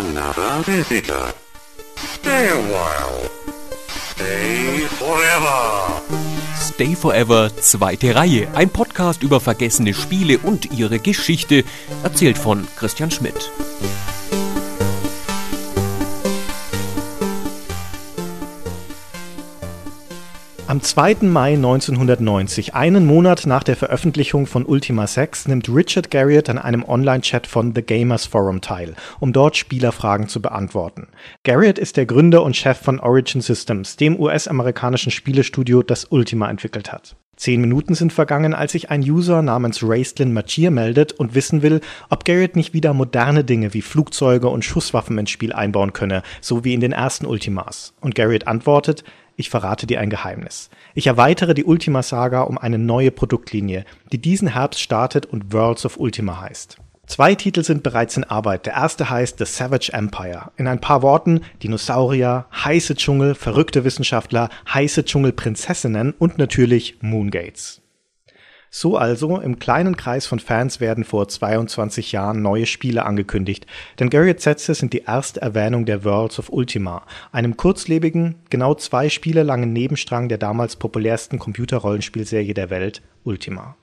another visitor. Stay a while. Stay forever. Stay Forever, zweite Reihe. Ein Podcast über vergessene Spiele und ihre Geschichte, erzählt von Christian Schmidt. Am 2. Mai 1990, einen Monat nach der Veröffentlichung von Ultima 6, nimmt Richard Garriott an einem Online-Chat von The Gamers Forum teil, um dort Spielerfragen zu beantworten. Garriott ist der Gründer und Chef von Origin Systems, dem US-amerikanischen Spielestudio, das Ultima entwickelt hat. Zehn Minuten sind vergangen, als sich ein User namens Raistlin Machir meldet und wissen will, ob Garrett nicht wieder moderne Dinge wie Flugzeuge und Schusswaffen ins Spiel einbauen könne, so wie in den ersten Ultimas. Und Garrett antwortet, ich verrate dir ein Geheimnis. Ich erweitere die Ultima-Saga um eine neue Produktlinie, die diesen Herbst startet und Worlds of Ultima heißt. Zwei Titel sind bereits in Arbeit. Der erste heißt The Savage Empire. In ein paar Worten Dinosaurier, heiße Dschungel, verrückte Wissenschaftler, heiße Dschungelprinzessinnen und natürlich Moongates. So also, im kleinen Kreis von Fans werden vor 22 Jahren neue Spiele angekündigt, denn Garriott Sätze sind die erste Erwähnung der Worlds of Ultima, einem kurzlebigen, genau zwei Spiele langen Nebenstrang der damals populärsten Computerrollenspielserie der Welt, Ultima.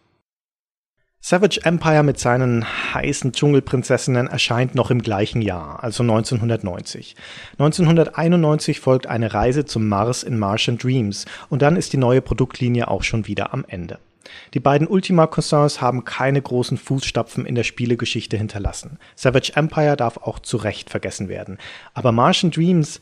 Savage Empire mit seinen heißen Dschungelprinzessinnen erscheint noch im gleichen Jahr, also 1990. 1991 folgt eine Reise zum Mars in Martian Dreams und dann ist die neue Produktlinie auch schon wieder am Ende. Die beiden Ultima-Cousins haben keine großen Fußstapfen in der Spielegeschichte hinterlassen. Savage Empire darf auch zu Recht vergessen werden. Aber Martian Dreams,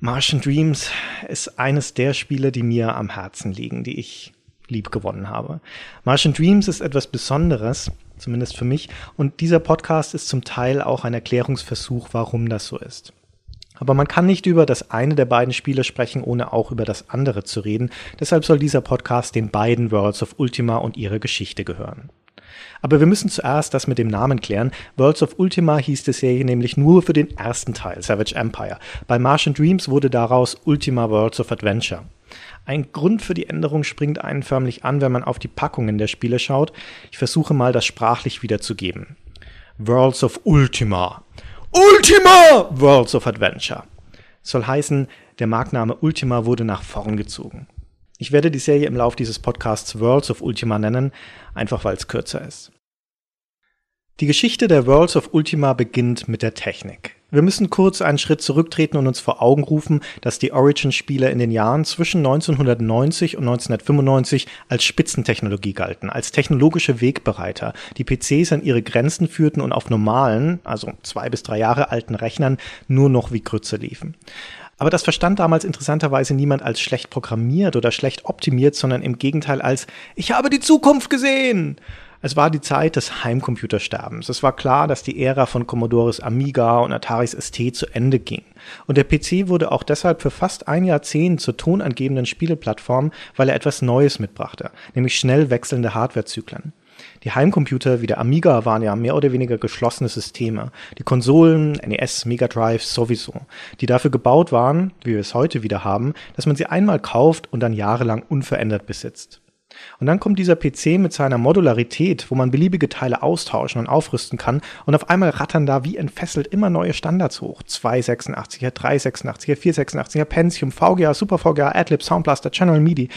Martian Dreams ist eines der Spiele, die mir am Herzen liegen, die ich lieb gewonnen habe. Martian Dreams ist etwas Besonderes, zumindest für mich, und dieser Podcast ist zum Teil auch ein Erklärungsversuch, warum das so ist. Aber man kann nicht über das eine der beiden Spiele sprechen, ohne auch über das andere zu reden. Deshalb soll dieser Podcast den beiden Worlds of Ultima und ihre Geschichte gehören. Aber wir müssen zuerst das mit dem Namen klären. Worlds of Ultima hieß die Serie nämlich nur für den ersten Teil, Savage Empire. Bei Martian Dreams wurde daraus Ultima Worlds of Adventure. Ein Grund für die Änderung springt einen förmlich an, wenn man auf die Packungen der Spiele schaut. Ich versuche mal, das sprachlich wiederzugeben. Worlds of Ultima Ultima Worlds of Adventure. Soll heißen, der Markname Ultima wurde nach vorn gezogen. Ich werde die Serie im Lauf dieses Podcasts Worlds of Ultima nennen, einfach weil es kürzer ist. Die Geschichte der Worlds of Ultima beginnt mit der Technik. Wir müssen kurz einen Schritt zurücktreten und uns vor Augen rufen, dass die Origin-Spiele in den Jahren zwischen 1990 und 1995 als Spitzentechnologie galten, als technologische Wegbereiter, die PCs an ihre Grenzen führten und auf normalen, also zwei bis drei Jahre alten Rechnern nur noch wie Grütze liefen. Aber das verstand damals interessanterweise niemand als schlecht programmiert oder schlecht optimiert, sondern im Gegenteil als Ich habe die Zukunft gesehen. Es war die Zeit des Heimcomputersterbens. Es war klar, dass die Ära von Commodores Amiga und Ataris ST zu Ende ging. Und der PC wurde auch deshalb für fast ein Jahrzehnt zur tonangebenden Spieleplattform, weil er etwas Neues mitbrachte, nämlich schnell wechselnde Hardwarezyklen. Die Heimcomputer wie der Amiga waren ja mehr oder weniger geschlossene Systeme. Die Konsolen, NES, Mega Drive sowieso, die dafür gebaut waren, wie wir es heute wieder haben, dass man sie einmal kauft und dann jahrelang unverändert besitzt. Und dann kommt dieser PC mit seiner Modularität, wo man beliebige Teile austauschen und aufrüsten kann und auf einmal rattern da wie entfesselt immer neue Standards hoch. 286er, 386er, 486er, Pentium, VGA, Super VGA, Adlib, Soundblaster, General MIDI.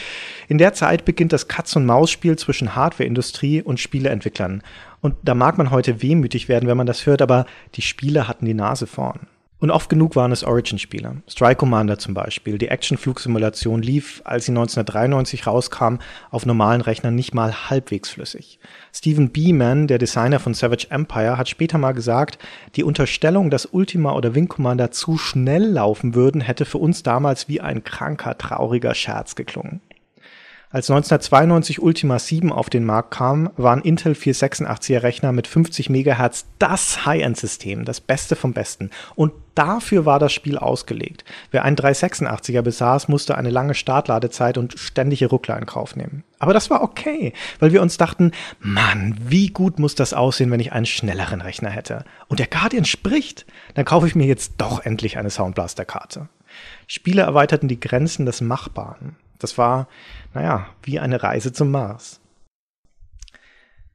In der Zeit beginnt das Katz-und-Maus-Spiel zwischen Hardwareindustrie und Spieleentwicklern. Und da mag man heute wehmütig werden, wenn man das hört, aber die Spiele hatten die Nase vorn. Und oft genug waren es Origin-Spiele. Strike Commander zum Beispiel. Die Action-Flugsimulation lief, als sie 1993 rauskam, auf normalen Rechnern nicht mal halbwegs flüssig. Stephen Beeman, der Designer von Savage Empire, hat später mal gesagt, die Unterstellung, dass Ultima oder Wing Commander zu schnell laufen würden, hätte für uns damals wie ein kranker, trauriger Scherz geklungen. Als 1992 Ultima 7 auf den Markt kam, waren Intel 486er Rechner mit 50 MHz das High-End-System, das Beste vom Besten. Und dafür war das Spiel ausgelegt. Wer einen 386er besaß, musste eine lange Startladezeit und ständige Ruckler in Kauf nehmen. Aber das war okay, weil wir uns dachten, Mann, wie gut muss das aussehen, wenn ich einen schnelleren Rechner hätte. Und der Guardian spricht. Dann kaufe ich mir jetzt doch endlich eine Soundblaster-Karte. Spiele erweiterten die Grenzen des Machbaren. Das war, naja, wie eine Reise zum Mars.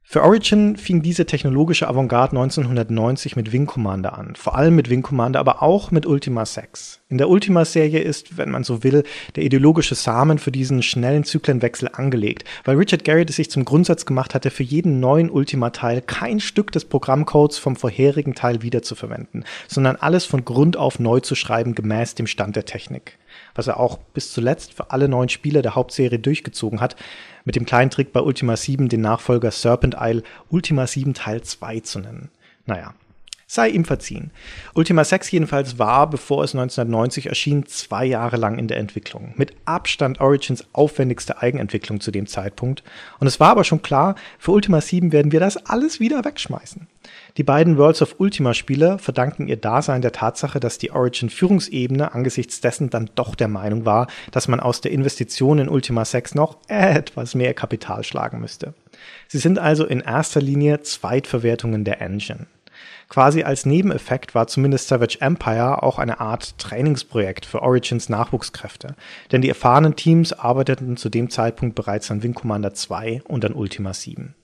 Für Origin fing diese technologische Avantgarde 1990 mit Wing Commander an, vor allem mit Wing Commander, aber auch mit Ultima 6. In der Ultima-Serie ist, wenn man so will, der ideologische Samen für diesen schnellen Zyklenwechsel angelegt, weil Richard Garriott es sich zum Grundsatz gemacht hatte, für jeden neuen Ultima-Teil kein Stück des Programmcodes vom vorherigen Teil wiederzuverwenden, sondern alles von Grund auf neu zu schreiben gemäß dem Stand der Technik was er auch bis zuletzt für alle neuen Spiele der Hauptserie durchgezogen hat, mit dem kleinen Trick bei Ultima 7 den Nachfolger Serpent Isle Ultima 7 Teil 2 zu nennen. Naja, sei ihm verziehen. Ultima 6 jedenfalls war, bevor es 1990 erschien, zwei Jahre lang in der Entwicklung. Mit Abstand Origins aufwendigste Eigenentwicklung zu dem Zeitpunkt. Und es war aber schon klar, für Ultima 7 werden wir das alles wieder wegschmeißen. Die beiden Worlds of Ultima Spieler verdanken ihr Dasein der Tatsache, dass die Origin Führungsebene angesichts dessen dann doch der Meinung war, dass man aus der Investition in Ultima 6 noch etwas mehr Kapital schlagen müsste. Sie sind also in erster Linie Zweitverwertungen der Engine. Quasi als Nebeneffekt war zumindest Savage Empire auch eine Art Trainingsprojekt für Origins Nachwuchskräfte, denn die erfahrenen Teams arbeiteten zu dem Zeitpunkt bereits an Wing Commander 2 und an Ultima 7.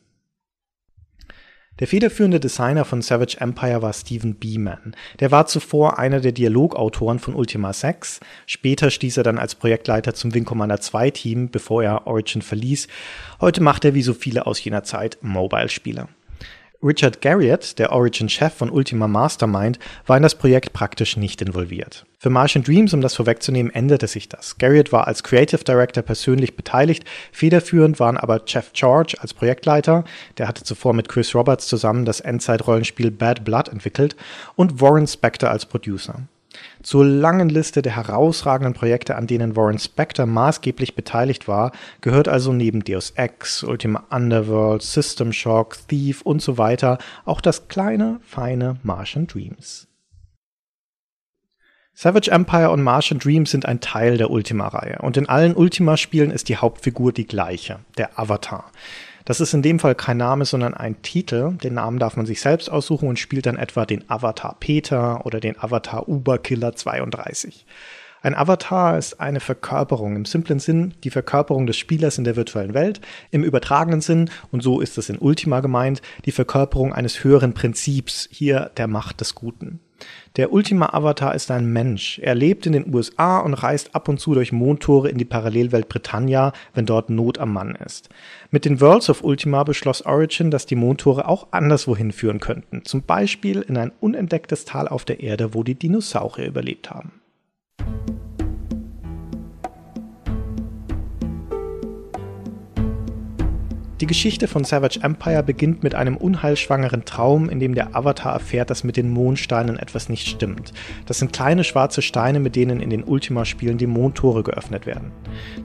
Der federführende Designer von Savage Empire war Stephen Beeman. Der war zuvor einer der Dialogautoren von Ultima 6. Später stieß er dann als Projektleiter zum Wing Commander 2 Team, bevor er Origin verließ. Heute macht er wie so viele aus jener Zeit Mobile-Spiele. Richard Garriott, der Origin-Chef von Ultima Mastermind, war in das Projekt praktisch nicht involviert. Für Martian Dreams, um das vorwegzunehmen, änderte sich das. Garriott war als Creative Director persönlich beteiligt, federführend waren aber Jeff George als Projektleiter, der hatte zuvor mit Chris Roberts zusammen das Endzeit-Rollenspiel Bad Blood entwickelt, und Warren Spector als Producer. Zur langen Liste der herausragenden Projekte, an denen Warren Spector maßgeblich beteiligt war, gehört also neben Deus Ex, Ultima Underworld, System Shock, Thief und so weiter auch das kleine, feine Martian Dreams. Savage Empire und Martian Dreams sind ein Teil der Ultima-Reihe und in allen Ultima-Spielen ist die Hauptfigur die gleiche, der Avatar. Das ist in dem Fall kein Name, sondern ein Titel. Den Namen darf man sich selbst aussuchen und spielt dann etwa den Avatar Peter oder den Avatar Uberkiller 32. Ein Avatar ist eine Verkörperung, im simplen Sinn die Verkörperung des Spielers in der virtuellen Welt, im übertragenen Sinn, und so ist es in Ultima gemeint, die Verkörperung eines höheren Prinzips, hier der Macht des Guten. Der Ultima Avatar ist ein Mensch. Er lebt in den USA und reist ab und zu durch Mondtore in die Parallelwelt Britannia, wenn dort Not am Mann ist. Mit den Worlds of Ultima beschloss Origin, dass die Mondtore auch anderswohin führen könnten. Zum Beispiel in ein unentdecktes Tal auf der Erde, wo die Dinosaurier überlebt haben. Die Geschichte von Savage Empire beginnt mit einem unheilschwangeren Traum, in dem der Avatar erfährt, dass mit den Mondsteinen etwas nicht stimmt. Das sind kleine schwarze Steine, mit denen in den Ultima-Spielen die Mondtore geöffnet werden.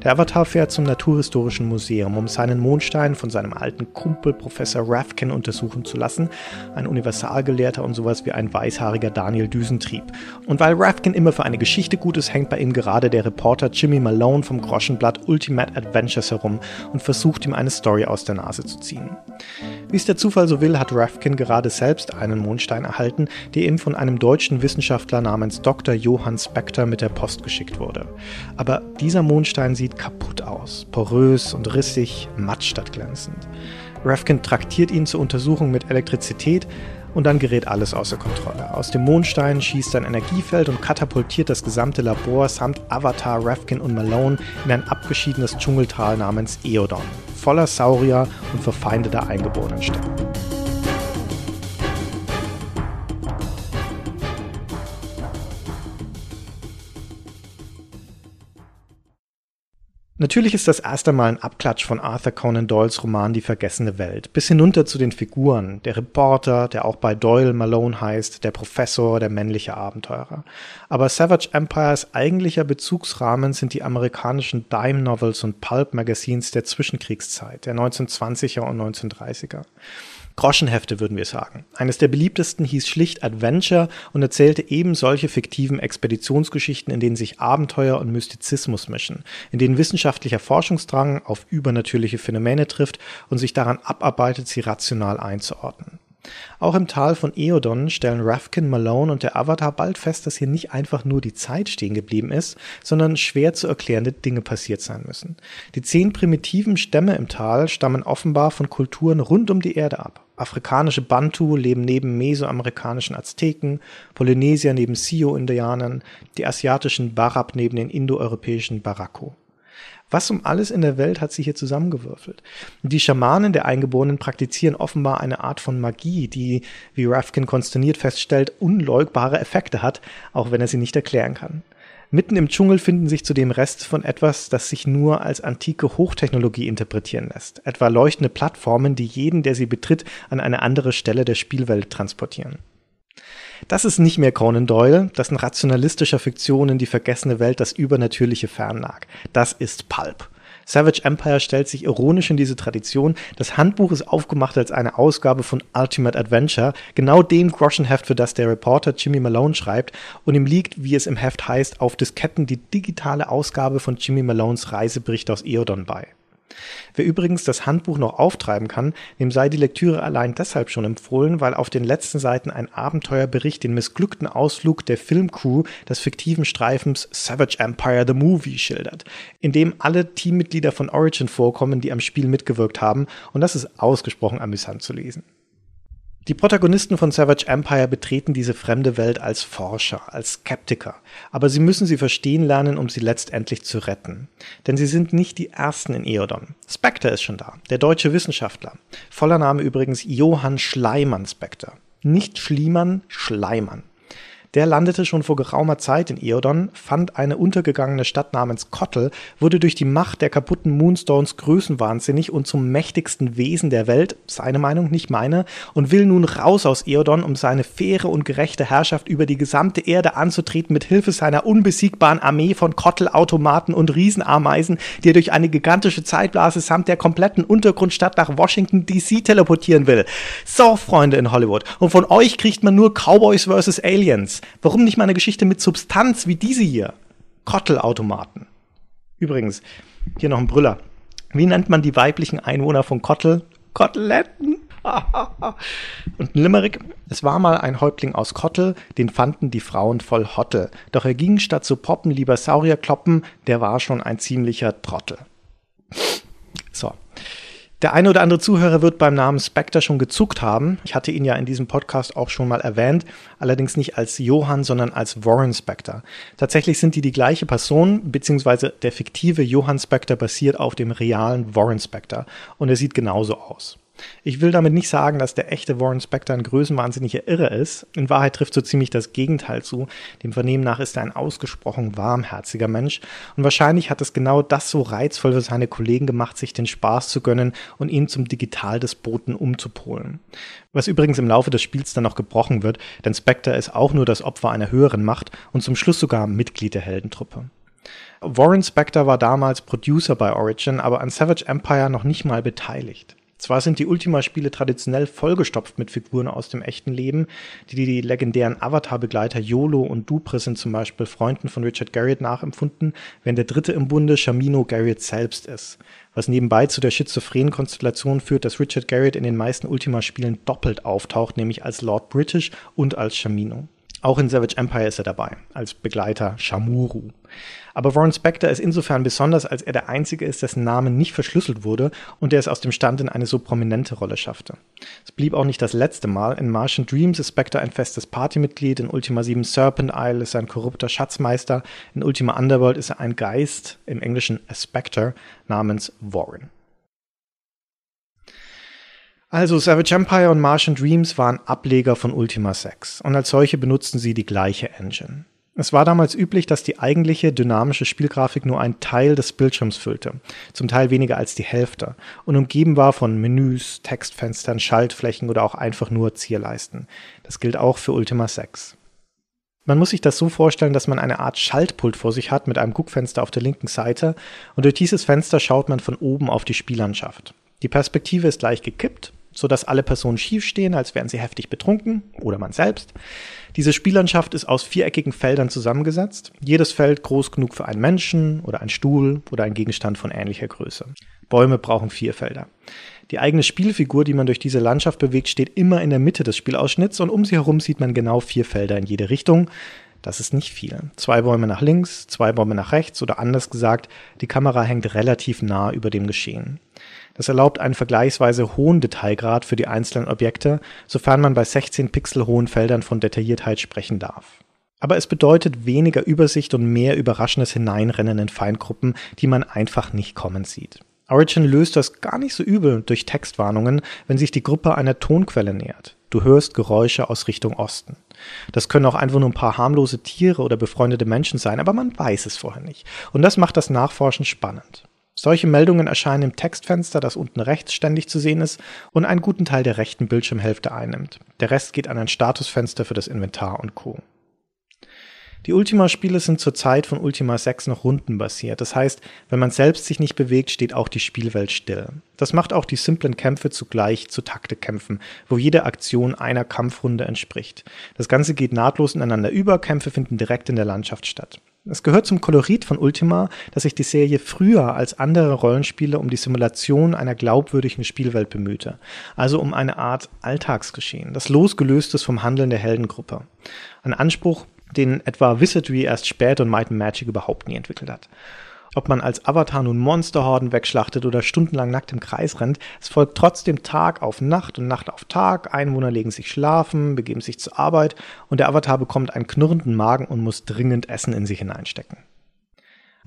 Der Avatar fährt zum Naturhistorischen Museum, um seinen Mondstein von seinem alten Kumpel Professor Rafkin untersuchen zu lassen, ein Universalgelehrter und sowas wie ein weißhaariger Daniel Düsentrieb. Und weil Rafkin immer für eine Geschichte gut ist, hängt bei ihm gerade der Reporter Jimmy Malone vom Groschenblatt Ultimate Adventures herum und versucht ihm eine Story aus der Nase zu ziehen. Wie es der Zufall so will, hat Rafkin gerade selbst einen Mondstein erhalten, der ihm von einem deutschen Wissenschaftler namens Dr. Johann Spector mit der Post geschickt wurde. Aber dieser Mondstein sieht kaputt aus, porös und rissig, matt statt glänzend. Rafkin traktiert ihn zur Untersuchung mit Elektrizität, und dann gerät alles außer Kontrolle. Aus dem Mondstein schießt ein Energiefeld und katapultiert das gesamte Labor samt Avatar, Rafkin und Malone in ein abgeschiedenes Dschungeltal namens Eodon, voller Saurier und verfeindeter Eingeborenen-Stämme. Natürlich ist das erst einmal ein Abklatsch von Arthur Conan Doyles Roman Die vergessene Welt, bis hinunter zu den Figuren, der Reporter, der auch bei Doyle Malone heißt, der Professor, der männliche Abenteurer. Aber Savage Empires eigentlicher Bezugsrahmen sind die amerikanischen Dime Novels und Pulp Magazines der Zwischenkriegszeit, der 1920er und 1930er. Groschenhefte würden wir sagen. Eines der beliebtesten hieß schlicht Adventure und erzählte eben solche fiktiven Expeditionsgeschichten, in denen sich Abenteuer und Mystizismus mischen, in denen wissenschaftlicher Forschungsdrang auf übernatürliche Phänomene trifft und sich daran abarbeitet, sie rational einzuordnen. Auch im Tal von Eodon stellen Rafkin, Malone und der Avatar bald fest, dass hier nicht einfach nur die Zeit stehen geblieben ist, sondern schwer zu erklärende Dinge passiert sein müssen. Die zehn primitiven Stämme im Tal stammen offenbar von Kulturen rund um die Erde ab. Afrikanische Bantu leben neben mesoamerikanischen Azteken, Polynesier neben Sio-Indianern, die asiatischen Barab neben den indoeuropäischen Barako. Was um alles in der Welt hat sich hier zusammengewürfelt? Die Schamanen der Eingeborenen praktizieren offenbar eine Art von Magie, die, wie Rafkin konsterniert feststellt, unleugbare Effekte hat, auch wenn er sie nicht erklären kann. Mitten im Dschungel finden sich zudem Reste von etwas, das sich nur als antike Hochtechnologie interpretieren lässt, etwa leuchtende Plattformen, die jeden, der sie betritt, an eine andere Stelle der Spielwelt transportieren. Das ist nicht mehr Conan Doyle, das in rationalistischer Fiktion in die vergessene Welt das Übernatürliche fernlag. Das ist Pulp. Savage Empire stellt sich ironisch in diese Tradition. Das Handbuch ist aufgemacht als eine Ausgabe von Ultimate Adventure, genau dem Groschenheft, für das der Reporter Jimmy Malone schreibt. Und ihm liegt, wie es im Heft heißt, auf Disketten die digitale Ausgabe von Jimmy Malones Reisebericht aus Eodon bei. Wer übrigens das Handbuch noch auftreiben kann, dem sei die Lektüre allein deshalb schon empfohlen, weil auf den letzten Seiten ein Abenteuerbericht den missglückten Ausflug der Filmcrew des fiktiven Streifens Savage Empire the Movie schildert, in dem alle Teammitglieder von Origin vorkommen, die am Spiel mitgewirkt haben, und das ist ausgesprochen amüsant zu lesen. Die Protagonisten von Savage Empire betreten diese fremde Welt als Forscher, als Skeptiker, aber sie müssen sie verstehen lernen, um sie letztendlich zu retten. Denn sie sind nicht die Ersten in Eodon. Spectre ist schon da, der deutsche Wissenschaftler. Voller Name übrigens Johann Schleimann Spectre. Nicht Schliemann, Schleimann. Der landete schon vor geraumer Zeit in Eodon, fand eine untergegangene Stadt namens Kottel, wurde durch die Macht der kaputten Moonstones größenwahnsinnig und zum mächtigsten Wesen der Welt, seine Meinung, nicht meine, und will nun raus aus Eodon, um seine faire und gerechte Herrschaft über die gesamte Erde anzutreten mit Hilfe seiner unbesiegbaren Armee von Kottelautomaten und Riesenameisen, die er durch eine gigantische Zeitblase samt der kompletten Untergrundstadt nach Washington DC teleportieren will. So, Freunde in Hollywood, und von euch kriegt man nur Cowboys vs. Aliens. Warum nicht mal eine Geschichte mit Substanz wie diese hier? Kottelautomaten. Übrigens, hier noch ein Brüller. Wie nennt man die weiblichen Einwohner von Kottel? Koteletten. Und ein Limerick. Es war mal ein Häuptling aus Kottel, den fanden die Frauen voll Hotte. Doch er ging statt zu poppen lieber Saurier kloppen, der war schon ein ziemlicher Trottel. So. Der eine oder andere Zuhörer wird beim Namen Spectre schon gezuckt haben. Ich hatte ihn ja in diesem Podcast auch schon mal erwähnt, allerdings nicht als Johann, sondern als Warren Spectre. Tatsächlich sind die die gleiche Person, beziehungsweise der fiktive Johann Spectre basiert auf dem realen Warren Spectre und er sieht genauso aus. Ich will damit nicht sagen, dass der echte Warren Spector ein größenwahnsinniger Irre ist. In Wahrheit trifft so ziemlich das Gegenteil zu. Dem Vernehmen nach ist er ein ausgesprochen warmherziger Mensch. Und wahrscheinlich hat es genau das so reizvoll für seine Kollegen gemacht, sich den Spaß zu gönnen und ihn zum Digitaldespoten umzupolen. Was übrigens im Laufe des Spiels dann noch gebrochen wird, denn Spectre ist auch nur das Opfer einer höheren Macht und zum Schluss sogar Mitglied der Heldentruppe. Warren Spector war damals Producer bei Origin, aber an Savage Empire noch nicht mal beteiligt. Zwar sind die Ultima-Spiele traditionell vollgestopft mit Figuren aus dem echten Leben, die die legendären Avatar-Begleiter YOLO und Dupre sind zum Beispiel Freunden von Richard Garriott nachempfunden, während der dritte im Bunde Shamino Garriott selbst ist. Was nebenbei zu der schizophrenen Konstellation führt, dass Richard Garriott in den meisten Ultima-Spielen doppelt auftaucht, nämlich als Lord British und als Shamino. Auch in Savage Empire ist er dabei, als Begleiter Shamuru. Aber Warren Spector ist insofern besonders, als er der Einzige ist, dessen Name nicht verschlüsselt wurde und der es aus dem Stand in eine so prominente Rolle schaffte. Es blieb auch nicht das letzte Mal. In Martian Dreams ist Spector ein festes Partymitglied, in Ultima 7 Serpent Isle ist er ein korrupter Schatzmeister, in Ultima Underworld ist er ein Geist, im Englischen a Spectre, namens Warren. Also Savage Empire und Martian Dreams waren Ableger von Ultima 6 und als solche benutzten sie die gleiche Engine. Es war damals üblich, dass die eigentliche dynamische Spielgrafik nur einen Teil des Bildschirms füllte, zum Teil weniger als die Hälfte, und umgeben war von Menüs, Textfenstern, Schaltflächen oder auch einfach nur Zierleisten. Das gilt auch für Ultima 6. Man muss sich das so vorstellen, dass man eine Art Schaltpult vor sich hat mit einem Guckfenster auf der linken Seite und durch dieses Fenster schaut man von oben auf die Spiellandschaft. Die Perspektive ist leicht gekippt sodass alle Personen schief stehen, als wären sie heftig betrunken oder man selbst. Diese Spiellandschaft ist aus viereckigen Feldern zusammengesetzt, jedes Feld groß genug für einen Menschen oder einen Stuhl oder einen Gegenstand von ähnlicher Größe. Bäume brauchen vier Felder. Die eigene Spielfigur, die man durch diese Landschaft bewegt, steht immer in der Mitte des Spielausschnitts und um sie herum sieht man genau vier Felder in jede Richtung. Das ist nicht viel. Zwei Bäume nach links, zwei Bäume nach rechts oder anders gesagt, die Kamera hängt relativ nah über dem Geschehen. Das erlaubt einen vergleichsweise hohen Detailgrad für die einzelnen Objekte, sofern man bei 16 Pixel hohen Feldern von Detailliertheit sprechen darf. Aber es bedeutet weniger Übersicht und mehr überraschendes Hineinrennen in Feindgruppen, die man einfach nicht kommen sieht. Origin löst das gar nicht so übel durch Textwarnungen, wenn sich die Gruppe einer Tonquelle nähert. Du hörst Geräusche aus Richtung Osten. Das können auch einfach nur ein paar harmlose Tiere oder befreundete Menschen sein, aber man weiß es vorher nicht. Und das macht das Nachforschen spannend. Solche Meldungen erscheinen im Textfenster, das unten rechts ständig zu sehen ist und einen guten Teil der rechten Bildschirmhälfte einnimmt. Der Rest geht an ein Statusfenster für das Inventar und Co. Die Ultima-Spiele sind zur Zeit von Ultima 6 noch rundenbasiert. Das heißt, wenn man selbst sich nicht bewegt, steht auch die Spielwelt still. Das macht auch die simplen Kämpfe zugleich zu Taktekämpfen, wo jede Aktion einer Kampfrunde entspricht. Das Ganze geht nahtlos ineinander über, Kämpfe finden direkt in der Landschaft statt. Es gehört zum Kolorit von Ultima, dass sich die Serie früher als andere Rollenspiele um die Simulation einer glaubwürdigen Spielwelt bemühte, also um eine Art Alltagsgeschehen, das losgelöst ist vom Handeln der Heldengruppe. Ein Anspruch, den etwa Wizardry erst spät und Might and Magic überhaupt nie entwickelt hat. Ob man als Avatar nun Monsterhorden wegschlachtet oder stundenlang nackt im Kreis rennt, es folgt trotzdem Tag auf Nacht und Nacht auf Tag. Einwohner legen sich schlafen, begeben sich zur Arbeit und der Avatar bekommt einen knurrenden Magen und muss dringend Essen in sich hineinstecken.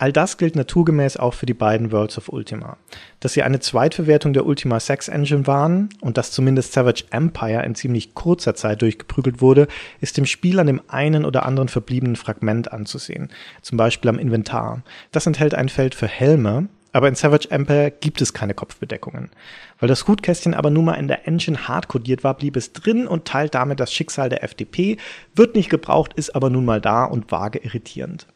All das gilt naturgemäß auch für die beiden Worlds of Ultima. Dass sie eine Zweitverwertung der Ultima 6 Engine waren und dass zumindest Savage Empire in ziemlich kurzer Zeit durchgeprügelt wurde, ist dem Spiel an dem einen oder anderen verbliebenen Fragment anzusehen. Zum Beispiel am Inventar. Das enthält ein Feld für Helme, aber in Savage Empire gibt es keine Kopfbedeckungen. Weil das Hutkästchen aber nun mal in der Engine hardcodiert war, blieb es drin und teilt damit das Schicksal der FDP, wird nicht gebraucht, ist aber nun mal da und vage irritierend.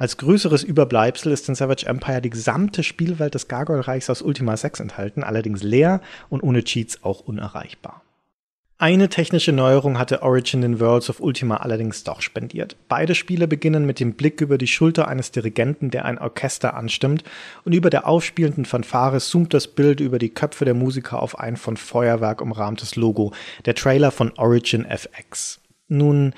Als größeres Überbleibsel ist in Savage Empire die gesamte Spielwelt des Gargoyle-Reichs aus Ultima 6 enthalten, allerdings leer und ohne Cheats auch unerreichbar. Eine technische Neuerung hatte Origin den Worlds of Ultima allerdings doch spendiert. Beide Spiele beginnen mit dem Blick über die Schulter eines Dirigenten, der ein Orchester anstimmt, und über der aufspielenden Fanfare zoomt das Bild über die Köpfe der Musiker auf ein von Feuerwerk umrahmtes Logo, der Trailer von Origin FX. Nun,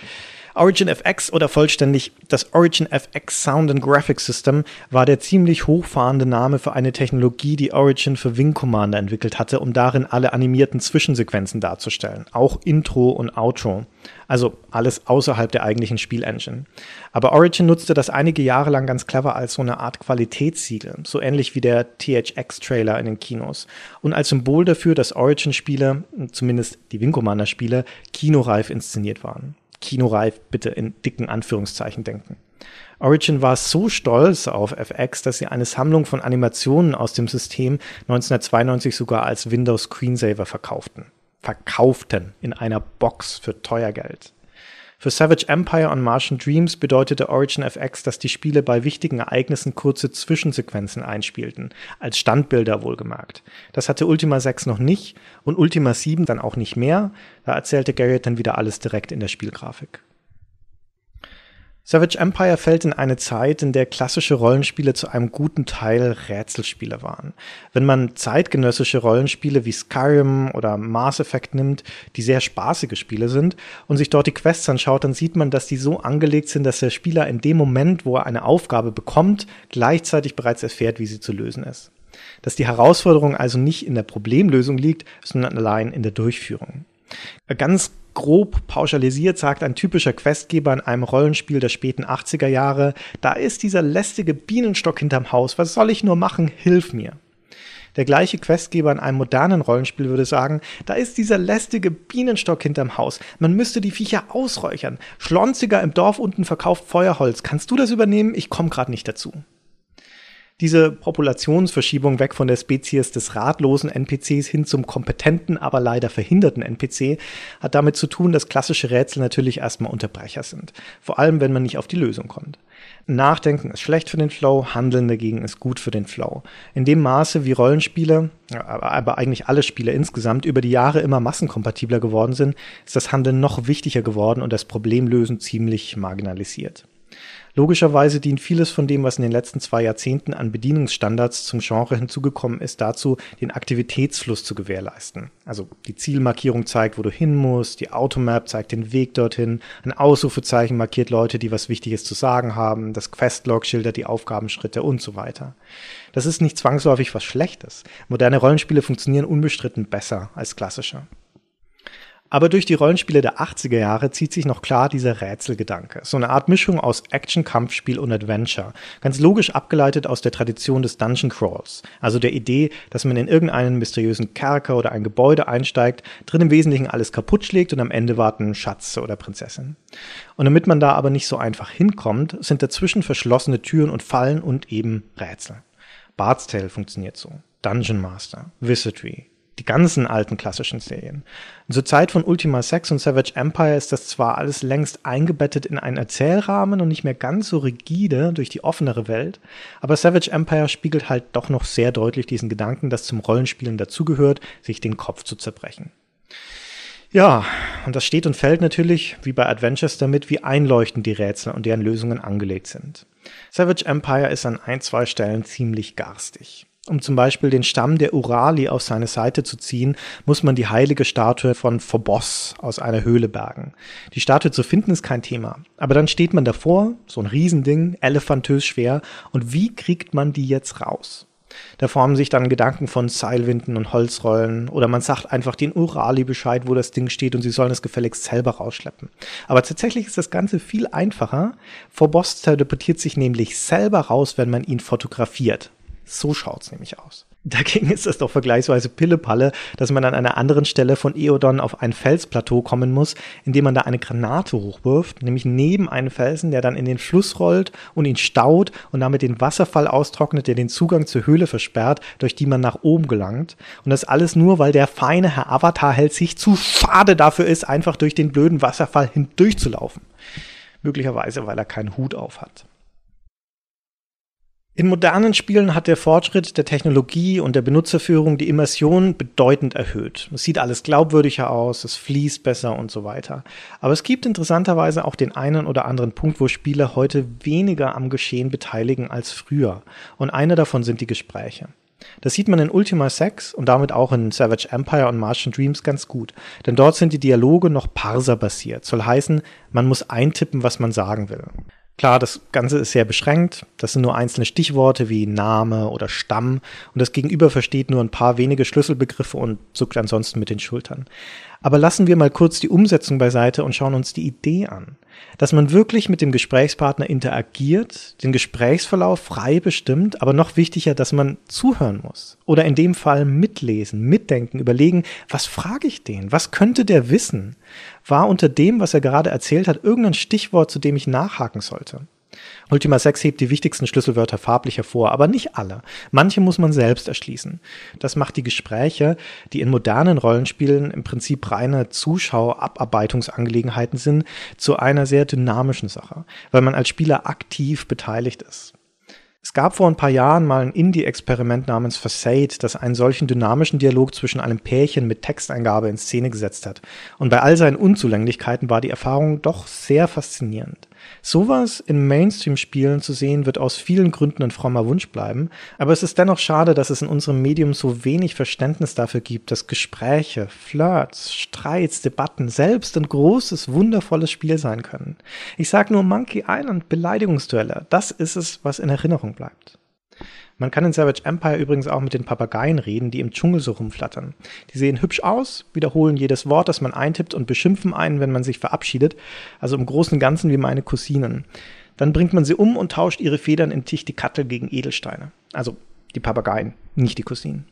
Origin FX oder vollständig das Origin FX Sound and Graphics System war der ziemlich hochfahrende Name für eine Technologie, die Origin für Wing Commander entwickelt hatte, um darin alle animierten Zwischensequenzen darzustellen, auch Intro und Outro. Also alles außerhalb der eigentlichen Spielengine. Aber Origin nutzte das einige Jahre lang ganz clever als so eine Art Qualitätssiegel, so ähnlich wie der THX-Trailer in den Kinos. Und als Symbol dafür, dass Origin-Spiele, zumindest die Wing Commander-Spiele, kinoreif inszeniert waren kinoreif bitte in dicken Anführungszeichen denken. Origin war so stolz auf FX, dass sie eine Sammlung von Animationen aus dem System 1992 sogar als Windows Screensaver verkauften. Verkauften in einer Box für teuer Geld. Für Savage Empire und Martian Dreams bedeutete Origin FX, dass die Spiele bei wichtigen Ereignissen kurze Zwischensequenzen einspielten, als Standbilder wohlgemerkt. Das hatte Ultima 6 noch nicht und Ultima 7 dann auch nicht mehr, da erzählte Garrett dann wieder alles direkt in der Spielgrafik. Savage Empire fällt in eine Zeit, in der klassische Rollenspiele zu einem guten Teil Rätselspiele waren. Wenn man zeitgenössische Rollenspiele wie Skyrim oder Mass Effect nimmt, die sehr spaßige Spiele sind, und sich dort die Quests anschaut, dann sieht man, dass die so angelegt sind, dass der Spieler in dem Moment, wo er eine Aufgabe bekommt, gleichzeitig bereits erfährt, wie sie zu lösen ist. Dass die Herausforderung also nicht in der Problemlösung liegt, sondern allein in der Durchführung. Ganz grob pauschalisiert sagt ein typischer Questgeber in einem Rollenspiel der späten 80er Jahre, da ist dieser lästige Bienenstock hinterm Haus, was soll ich nur machen, hilf mir. Der gleiche Questgeber in einem modernen Rollenspiel würde sagen, da ist dieser lästige Bienenstock hinterm Haus. Man müsste die Viecher ausräuchern. Schlonziger im Dorf unten verkauft Feuerholz. Kannst du das übernehmen? Ich komme gerade nicht dazu. Diese Populationsverschiebung weg von der Spezies des ratlosen NPCs hin zum kompetenten, aber leider verhinderten NPC hat damit zu tun, dass klassische Rätsel natürlich erstmal Unterbrecher sind. Vor allem, wenn man nicht auf die Lösung kommt. Nachdenken ist schlecht für den Flow, Handeln dagegen ist gut für den Flow. In dem Maße, wie Rollenspiele, aber eigentlich alle Spiele insgesamt über die Jahre immer massenkompatibler geworden sind, ist das Handeln noch wichtiger geworden und das Problemlösen ziemlich marginalisiert. Logischerweise dient vieles von dem, was in den letzten zwei Jahrzehnten an Bedienungsstandards zum Genre hinzugekommen ist, dazu, den Aktivitätsfluss zu gewährleisten. Also die Zielmarkierung zeigt, wo du hin musst, die Automap zeigt den Weg dorthin, ein Ausrufezeichen markiert Leute, die was Wichtiges zu sagen haben, das Questlog schildert die Aufgabenschritte und so weiter. Das ist nicht zwangsläufig was Schlechtes. Moderne Rollenspiele funktionieren unbestritten besser als klassische. Aber durch die Rollenspiele der 80er Jahre zieht sich noch klar dieser Rätselgedanke. So eine Art Mischung aus Action, Kampfspiel und Adventure. Ganz logisch abgeleitet aus der Tradition des Dungeon Crawls. Also der Idee, dass man in irgendeinen mysteriösen Kerker oder ein Gebäude einsteigt, drin im Wesentlichen alles kaputt schlägt und am Ende warten Schatz oder Prinzessin. Und damit man da aber nicht so einfach hinkommt, sind dazwischen verschlossene Türen und Fallen und eben Rätsel. Bard's Tale funktioniert so. Dungeon Master, Wizardry, die ganzen alten klassischen Serien. Zur Zeit von Ultima 6 und Savage Empire ist das zwar alles längst eingebettet in einen Erzählrahmen und nicht mehr ganz so rigide durch die offenere Welt, aber Savage Empire spiegelt halt doch noch sehr deutlich diesen Gedanken, dass zum Rollenspielen dazugehört, sich den Kopf zu zerbrechen. Ja, und das steht und fällt natürlich, wie bei Adventures, damit, wie einleuchtend die Rätsel und deren Lösungen angelegt sind. Savage Empire ist an ein, zwei Stellen ziemlich garstig. Um zum Beispiel den Stamm der Urali auf seine Seite zu ziehen, muss man die heilige Statue von Phobos aus einer Höhle bergen. Die Statue zu finden ist kein Thema. Aber dann steht man davor, so ein Riesending, elefantös schwer, und wie kriegt man die jetzt raus? Da formen sich dann Gedanken von Seilwinden und Holzrollen oder man sagt einfach den Urali Bescheid, wo das Ding steht und sie sollen es gefälligst selber rausschleppen. Aber tatsächlich ist das Ganze viel einfacher. Phobos teleportiert sich nämlich selber raus, wenn man ihn fotografiert. So schaut's nämlich aus. Dagegen ist es doch vergleichsweise Pillepalle, dass man an einer anderen Stelle von Eodon auf ein Felsplateau kommen muss, indem man da eine Granate hochwirft, nämlich neben einen Felsen, der dann in den Fluss rollt und ihn staut und damit den Wasserfall austrocknet, der den Zugang zur Höhle versperrt, durch die man nach oben gelangt. Und das alles nur, weil der feine Herr Avatar hält sich zu schade dafür ist, einfach durch den blöden Wasserfall hindurchzulaufen. Möglicherweise, weil er keinen Hut auf hat. In modernen Spielen hat der Fortschritt der Technologie und der Benutzerführung die Immersion bedeutend erhöht. Es sieht alles glaubwürdiger aus, es fließt besser und so weiter. Aber es gibt interessanterweise auch den einen oder anderen Punkt, wo Spieler heute weniger am Geschehen beteiligen als früher. Und einer davon sind die Gespräche. Das sieht man in Ultima 6 und damit auch in Savage Empire und Martian Dreams ganz gut. Denn dort sind die Dialoge noch parserbasiert. Soll heißen, man muss eintippen, was man sagen will. Klar, das Ganze ist sehr beschränkt. Das sind nur einzelne Stichworte wie Name oder Stamm und das Gegenüber versteht nur ein paar wenige Schlüsselbegriffe und zuckt ansonsten mit den Schultern. Aber lassen wir mal kurz die Umsetzung beiseite und schauen uns die Idee an. Dass man wirklich mit dem Gesprächspartner interagiert, den Gesprächsverlauf frei bestimmt, aber noch wichtiger, dass man zuhören muss. Oder in dem Fall mitlesen, mitdenken, überlegen, was frage ich den? Was könnte der wissen? War unter dem, was er gerade erzählt hat, irgendein Stichwort, zu dem ich nachhaken sollte? Ultima 6 hebt die wichtigsten Schlüsselwörter farblich hervor, aber nicht alle. Manche muss man selbst erschließen. Das macht die Gespräche, die in modernen Rollenspielen im Prinzip reine Zuschauerabarbeitungsangelegenheiten sind, zu einer sehr dynamischen Sache, weil man als Spieler aktiv beteiligt ist. Es gab vor ein paar Jahren mal ein Indie-Experiment namens Facade, das einen solchen dynamischen Dialog zwischen einem Pärchen mit Texteingabe in Szene gesetzt hat. Und bei all seinen Unzulänglichkeiten war die Erfahrung doch sehr faszinierend. Sowas in Mainstream-Spielen zu sehen, wird aus vielen Gründen ein frommer Wunsch bleiben, aber es ist dennoch schade, dass es in unserem Medium so wenig Verständnis dafür gibt, dass Gespräche, Flirts, Streits, Debatten selbst ein großes, wundervolles Spiel sein können. Ich sag nur Monkey Island, Beleidigungsduelle, das ist es, was in Erinnerung bleibt. Man kann in Savage Empire übrigens auch mit den Papageien reden, die im Dschungel so rumflattern. Die sehen hübsch aus, wiederholen jedes Wort, das man eintippt und beschimpfen einen, wenn man sich verabschiedet. Also im Großen und Ganzen wie meine Cousinen. Dann bringt man sie um und tauscht ihre Federn in Tichtikattel gegen Edelsteine. Also die Papageien, nicht die Cousinen.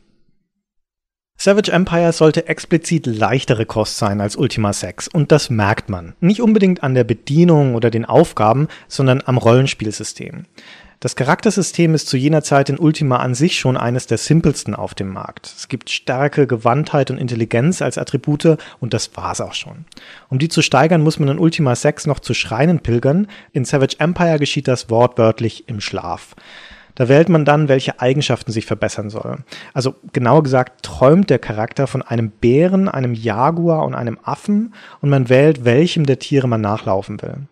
Savage Empire sollte explizit leichtere Kost sein als Ultima 6 und das merkt man. Nicht unbedingt an der Bedienung oder den Aufgaben, sondern am Rollenspielsystem. Das Charaktersystem ist zu jener Zeit in Ultima an sich schon eines der simpelsten auf dem Markt. Es gibt Stärke, Gewandtheit und Intelligenz als Attribute und das war's auch schon. Um die zu steigern, muss man in Ultima 6 noch zu Schreinen pilgern. In Savage Empire geschieht das wortwörtlich im Schlaf. Da wählt man dann, welche Eigenschaften sich verbessern sollen. Also genauer gesagt träumt der Charakter von einem Bären, einem Jaguar und einem Affen und man wählt, welchem der Tiere man nachlaufen will.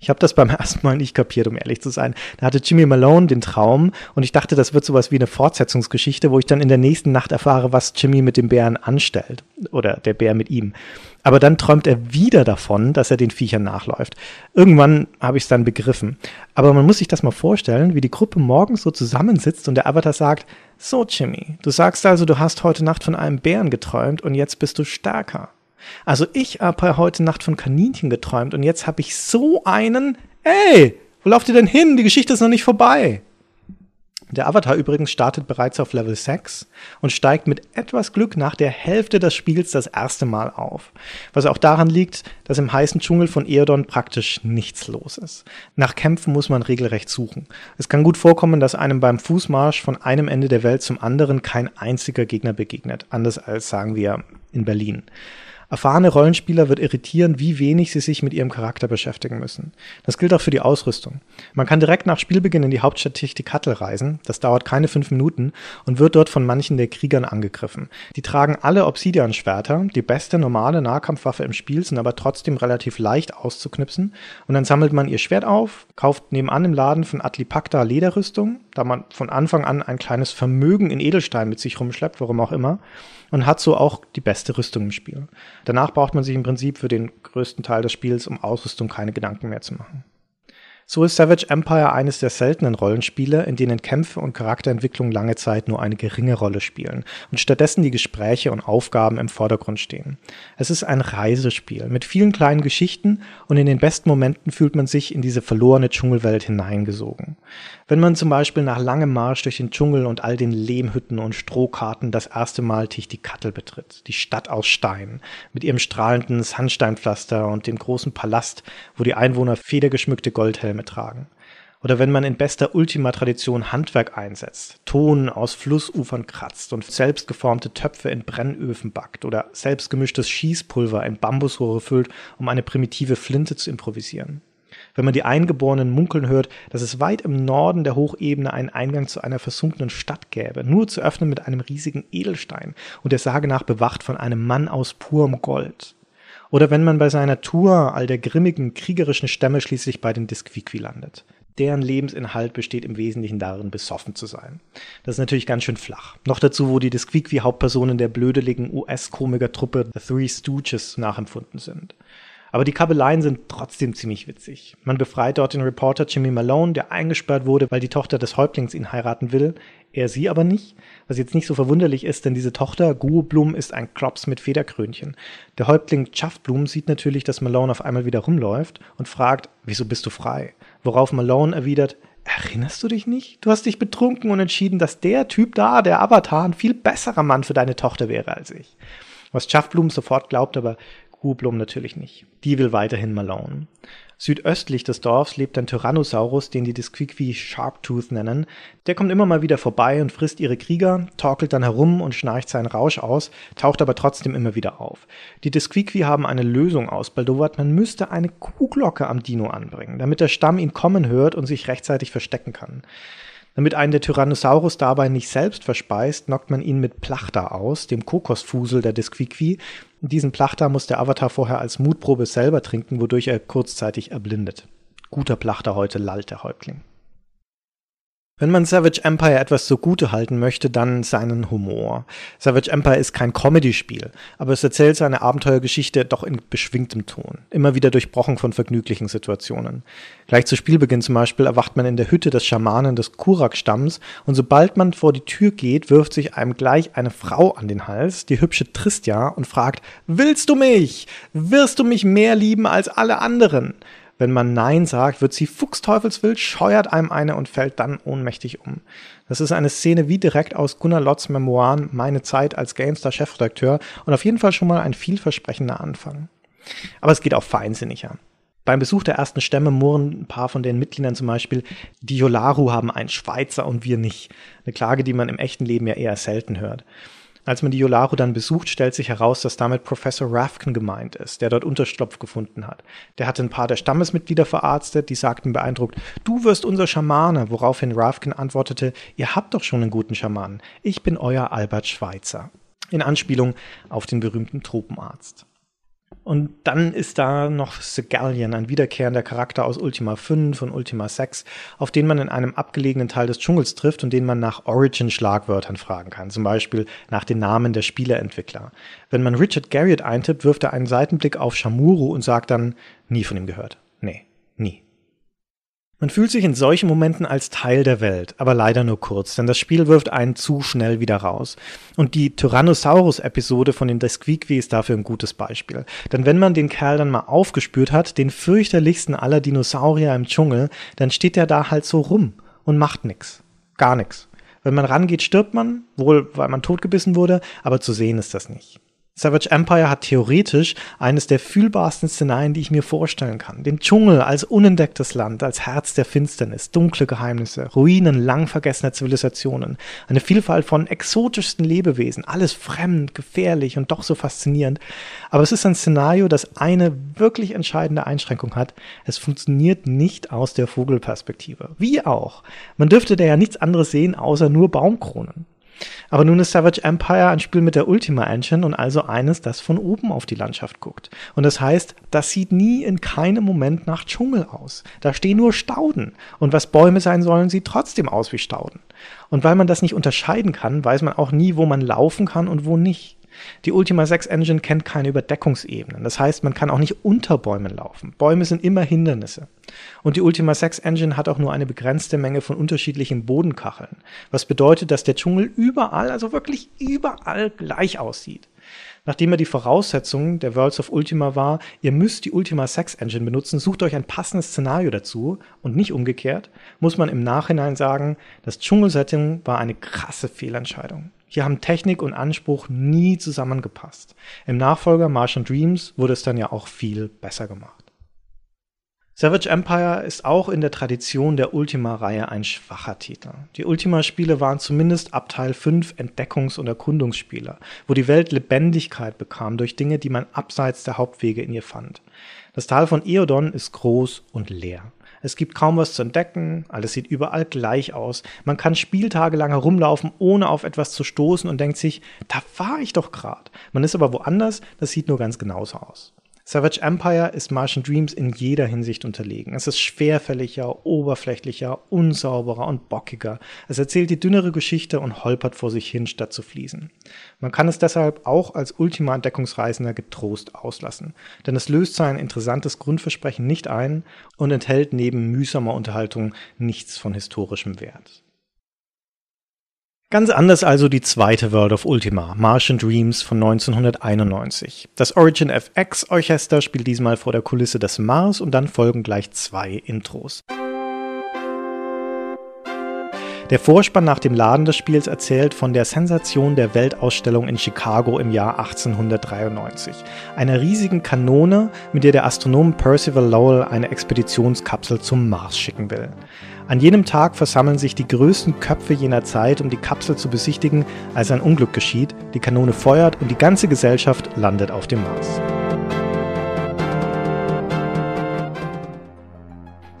Ich habe das beim ersten Mal nicht kapiert, um ehrlich zu sein. Da hatte Jimmy Malone den Traum und ich dachte, das wird sowas wie eine Fortsetzungsgeschichte, wo ich dann in der nächsten Nacht erfahre, was Jimmy mit dem Bären anstellt. Oder der Bär mit ihm. Aber dann träumt er wieder davon, dass er den Viechern nachläuft. Irgendwann habe ich es dann begriffen. Aber man muss sich das mal vorstellen, wie die Gruppe morgens so zusammensitzt und der Avatar sagt, so Jimmy, du sagst also, du hast heute Nacht von einem Bären geträumt und jetzt bist du stärker. Also ich habe heute Nacht von Kaninchen geträumt und jetzt habe ich so einen. Ey, wo lauft ihr denn hin? Die Geschichte ist noch nicht vorbei. Der Avatar übrigens startet bereits auf Level 6 und steigt mit etwas Glück nach der Hälfte des Spiels das erste Mal auf. Was auch daran liegt, dass im heißen Dschungel von Eodon praktisch nichts los ist. Nach Kämpfen muss man regelrecht suchen. Es kann gut vorkommen, dass einem beim Fußmarsch von einem Ende der Welt zum anderen kein einziger Gegner begegnet. Anders als sagen wir in Berlin. Erfahrene Rollenspieler wird irritieren, wie wenig sie sich mit ihrem Charakter beschäftigen müssen. Das gilt auch für die Ausrüstung. Man kann direkt nach Spielbeginn in die Hauptstadt Tichtikatl reisen, das dauert keine fünf Minuten und wird dort von manchen der Kriegern angegriffen. Die tragen alle Obsidian-Schwerter, die beste normale Nahkampfwaffe im Spiel, sind aber trotzdem relativ leicht auszuknipsen und dann sammelt man ihr Schwert auf, kauft nebenan im Laden von Atlipakta Lederrüstung, da man von Anfang an ein kleines Vermögen in Edelstein mit sich rumschleppt, warum auch immer, und hat so auch die beste Rüstung im Spiel. Danach braucht man sich im Prinzip für den größten Teil des Spiels um Ausrüstung keine Gedanken mehr zu machen. So ist Savage Empire eines der seltenen Rollenspiele, in denen Kämpfe und Charakterentwicklung lange Zeit nur eine geringe Rolle spielen und stattdessen die Gespräche und Aufgaben im Vordergrund stehen. Es ist ein Reisespiel mit vielen kleinen Geschichten und in den besten Momenten fühlt man sich in diese verlorene Dschungelwelt hineingesogen. Wenn man zum Beispiel nach langem Marsch durch den Dschungel und all den Lehmhütten und Strohkarten das erste Mal Tichtikatl betritt, die Stadt aus Stein, mit ihrem strahlenden Sandsteinpflaster und dem großen Palast, wo die Einwohner federgeschmückte Goldhelme Helme tragen. Oder wenn man in bester Ultima-Tradition Handwerk einsetzt, Ton aus Flussufern kratzt und selbstgeformte Töpfe in Brennöfen backt oder selbstgemischtes Schießpulver in Bambusrohre füllt, um eine primitive Flinte zu improvisieren. Wenn man die Eingeborenen munkeln hört, dass es weit im Norden der Hochebene einen Eingang zu einer versunkenen Stadt gäbe, nur zu öffnen mit einem riesigen Edelstein und der Sage nach bewacht von einem Mann aus purem Gold. Oder wenn man bei seiner Tour all der grimmigen, kriegerischen Stämme schließlich bei den Disquiqui landet. Deren Lebensinhalt besteht im Wesentlichen darin, besoffen zu sein. Das ist natürlich ganz schön flach. Noch dazu, wo die Disquiqui Hauptpersonen der blödeligen US-Komiker-Truppe The Three Stooges nachempfunden sind. Aber die Kabeleien sind trotzdem ziemlich witzig. Man befreit dort den Reporter Jimmy Malone, der eingesperrt wurde, weil die Tochter des Häuptlings ihn heiraten will. Er sie aber nicht. Was jetzt nicht so verwunderlich ist, denn diese Tochter, Guoblum, ist ein Klops mit Federkrönchen. Der Häuptling Chuffblum sieht natürlich, dass Malone auf einmal wieder rumläuft und fragt, wieso bist du frei? Worauf Malone erwidert, Erinnerst du dich nicht? Du hast dich betrunken und entschieden, dass der Typ da, der Avatar, ein viel besserer Mann für deine Tochter wäre als ich. Was Chuffblum sofort glaubt, aber Hublum natürlich nicht. Die will weiterhin Malone. Südöstlich des Dorfs lebt ein Tyrannosaurus, den die Disquiqui Sharptooth nennen. Der kommt immer mal wieder vorbei und frisst ihre Krieger, torkelt dann herum und schnarcht seinen Rausch aus, taucht aber trotzdem immer wieder auf. Die Disquiqui haben eine Lösung ausbaldowert, man müsste eine Kuhglocke am Dino anbringen, damit der Stamm ihn kommen hört und sich rechtzeitig verstecken kann. Damit einen der Tyrannosaurus dabei nicht selbst verspeist, knockt man ihn mit Plachta aus, dem Kokosfusel der Disquiqui. Diesen Plachta muss der Avatar vorher als Mutprobe selber trinken, wodurch er kurzzeitig erblindet. Guter Plachta heute lallt der Häuptling. Wenn man Savage Empire etwas zugute halten möchte, dann seinen Humor. Savage Empire ist kein Comedy-Spiel, aber es erzählt seine Abenteuergeschichte doch in beschwingtem Ton, immer wieder durchbrochen von vergnüglichen Situationen. Gleich zu Spielbeginn zum Beispiel erwacht man in der Hütte des Schamanen des Kurak-Stamms und sobald man vor die Tür geht, wirft sich einem gleich eine Frau an den Hals, die hübsche Tristia, und fragt, Willst du mich? Wirst du mich mehr lieben als alle anderen? Wenn man Nein sagt, wird sie fuchsteufelswild, scheuert einem eine und fällt dann ohnmächtig um. Das ist eine Szene wie direkt aus Gunnar Lotz Memoiren Meine Zeit als GameStar-Chefredakteur und auf jeden Fall schon mal ein vielversprechender Anfang. Aber es geht auch feinsinniger. Beim Besuch der ersten Stämme murren ein paar von den Mitgliedern zum Beispiel, die Yolaru haben einen Schweizer und wir nicht. Eine Klage, die man im echten Leben ja eher selten hört. Als man die Yolaru dann besucht, stellt sich heraus, dass damit Professor Rafkin gemeint ist, der dort Unterstopf gefunden hat. Der hatte ein paar der Stammesmitglieder verarztet, die sagten beeindruckt, du wirst unser Schamane, woraufhin Rafkin antwortete, ihr habt doch schon einen guten Schamanen, ich bin euer Albert Schweitzer. In Anspielung auf den berühmten Tropenarzt. Und dann ist da noch Segallion, ein wiederkehrender Charakter aus Ultima 5 und Ultima 6, auf den man in einem abgelegenen Teil des Dschungels trifft und den man nach Origin-Schlagwörtern fragen kann, zum Beispiel nach den Namen der Spieleentwickler. Wenn man Richard Garriott eintippt, wirft er einen Seitenblick auf Shamuru und sagt dann, nie von ihm gehört. Nee, nie. Man fühlt sich in solchen Momenten als Teil der Welt, aber leider nur kurz, denn das Spiel wirft einen zu schnell wieder raus. Und die Tyrannosaurus-Episode von den Desquiqui ist dafür ein gutes Beispiel. Denn wenn man den Kerl dann mal aufgespürt hat, den fürchterlichsten aller Dinosaurier im Dschungel, dann steht er da halt so rum und macht nix. Gar nix. Wenn man rangeht, stirbt man, wohl weil man totgebissen wurde, aber zu sehen ist das nicht. Savage Empire hat theoretisch eines der fühlbarsten Szenarien, die ich mir vorstellen kann. Den Dschungel als unentdecktes Land, als Herz der Finsternis, dunkle Geheimnisse, Ruinen lang vergessener Zivilisationen, eine Vielfalt von exotischsten Lebewesen, alles fremd, gefährlich und doch so faszinierend. Aber es ist ein Szenario, das eine wirklich entscheidende Einschränkung hat. Es funktioniert nicht aus der Vogelperspektive. Wie auch. Man dürfte da ja nichts anderes sehen, außer nur Baumkronen. Aber nun ist Savage Empire ein Spiel mit der Ultima Engine und also eines, das von oben auf die Landschaft guckt. Und das heißt, das sieht nie in keinem Moment nach Dschungel aus. Da stehen nur Stauden. Und was Bäume sein sollen, sieht trotzdem aus wie Stauden. Und weil man das nicht unterscheiden kann, weiß man auch nie, wo man laufen kann und wo nicht. Die Ultima 6 Engine kennt keine Überdeckungsebenen. Das heißt, man kann auch nicht unter Bäumen laufen. Bäume sind immer Hindernisse. Und die Ultima 6 Engine hat auch nur eine begrenzte Menge von unterschiedlichen Bodenkacheln. Was bedeutet, dass der Dschungel überall, also wirklich überall gleich aussieht. Nachdem er die Voraussetzung der Worlds of Ultima war, ihr müsst die Ultima 6 Engine benutzen, sucht euch ein passendes Szenario dazu und nicht umgekehrt, muss man im Nachhinein sagen, das Dschungelsetting war eine krasse Fehlentscheidung. Hier haben Technik und Anspruch nie zusammengepasst. Im Nachfolger Martian Dreams wurde es dann ja auch viel besser gemacht. Savage Empire ist auch in der Tradition der Ultima-Reihe ein schwacher Titel. Die Ultima-Spiele waren zumindest ab Teil 5 Entdeckungs- und Erkundungsspiele, wo die Welt Lebendigkeit bekam durch Dinge, die man abseits der Hauptwege in ihr fand. Das Tal von Eodon ist groß und leer. Es gibt kaum was zu entdecken, alles sieht überall gleich aus. Man kann spieltagelang herumlaufen, ohne auf etwas zu stoßen und denkt sich, da war ich doch gerade. Man ist aber woanders, das sieht nur ganz genauso aus. Savage Empire ist Martian Dreams in jeder Hinsicht unterlegen. Es ist schwerfälliger, oberflächlicher, unsauberer und bockiger. Es erzählt die dünnere Geschichte und holpert vor sich hin, statt zu fließen. Man kann es deshalb auch als Ultima-Entdeckungsreisender getrost auslassen, denn es löst sein interessantes Grundversprechen nicht ein und enthält neben mühsamer Unterhaltung nichts von historischem Wert. Ganz anders also die zweite World of Ultima, Martian Dreams von 1991. Das Origin FX Orchester spielt diesmal vor der Kulisse des Mars und dann folgen gleich zwei Intros. Der Vorspann nach dem Laden des Spiels erzählt von der Sensation der Weltausstellung in Chicago im Jahr 1893. Einer riesigen Kanone, mit der der Astronom Percival Lowell eine Expeditionskapsel zum Mars schicken will. An jenem Tag versammeln sich die größten Köpfe jener Zeit, um die Kapsel zu besichtigen, als ein Unglück geschieht, die Kanone feuert und die ganze Gesellschaft landet auf dem Mars.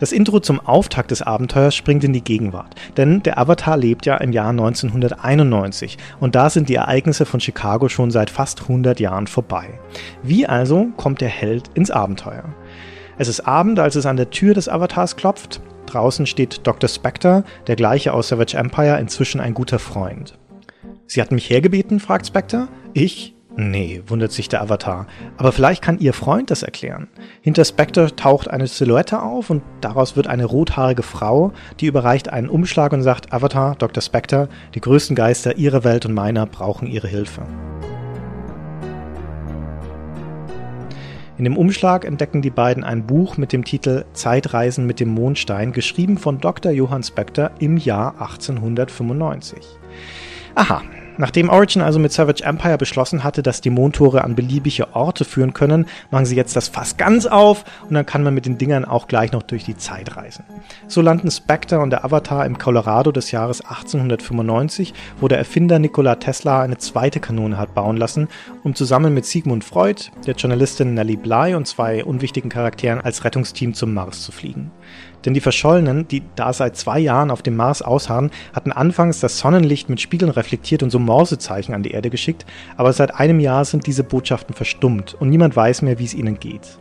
Das Intro zum Auftakt des Abenteuers springt in die Gegenwart, denn der Avatar lebt ja im Jahr 1991 und da sind die Ereignisse von Chicago schon seit fast 100 Jahren vorbei. Wie also kommt der Held ins Abenteuer? Es ist Abend, als es an der Tür des Avatars klopft. Draußen steht Dr. Spectre, der gleiche aus Savage Empire, inzwischen ein guter Freund. Sie hat mich hergebeten, fragt Spectre. Ich? Nee, wundert sich der Avatar. Aber vielleicht kann ihr Freund das erklären. Hinter Spectre taucht eine Silhouette auf und daraus wird eine rothaarige Frau, die überreicht einen Umschlag und sagt, Avatar, Dr. Spectre, die größten Geister ihrer Welt und meiner brauchen ihre Hilfe. In dem Umschlag entdecken die beiden ein Buch mit dem Titel Zeitreisen mit dem Mondstein, geschrieben von Dr. Johann Spector im Jahr 1895. Aha, Nachdem Origin also mit Savage Empire beschlossen hatte, dass die Mondtore an beliebige Orte führen können, machen sie jetzt das Fass ganz auf und dann kann man mit den Dingern auch gleich noch durch die Zeit reisen. So landen Spectre und der Avatar im Colorado des Jahres 1895, wo der Erfinder Nikola Tesla eine zweite Kanone hat bauen lassen, um zusammen mit Sigmund Freud, der Journalistin Nellie Bly und zwei unwichtigen Charakteren als Rettungsteam zum Mars zu fliegen. Denn die Verschollenen, die da seit zwei Jahren auf dem Mars ausharren, hatten anfangs das Sonnenlicht mit Spiegeln reflektiert und so Morsezeichen an die Erde geschickt, aber seit einem Jahr sind diese Botschaften verstummt und niemand weiß mehr, wie es ihnen geht.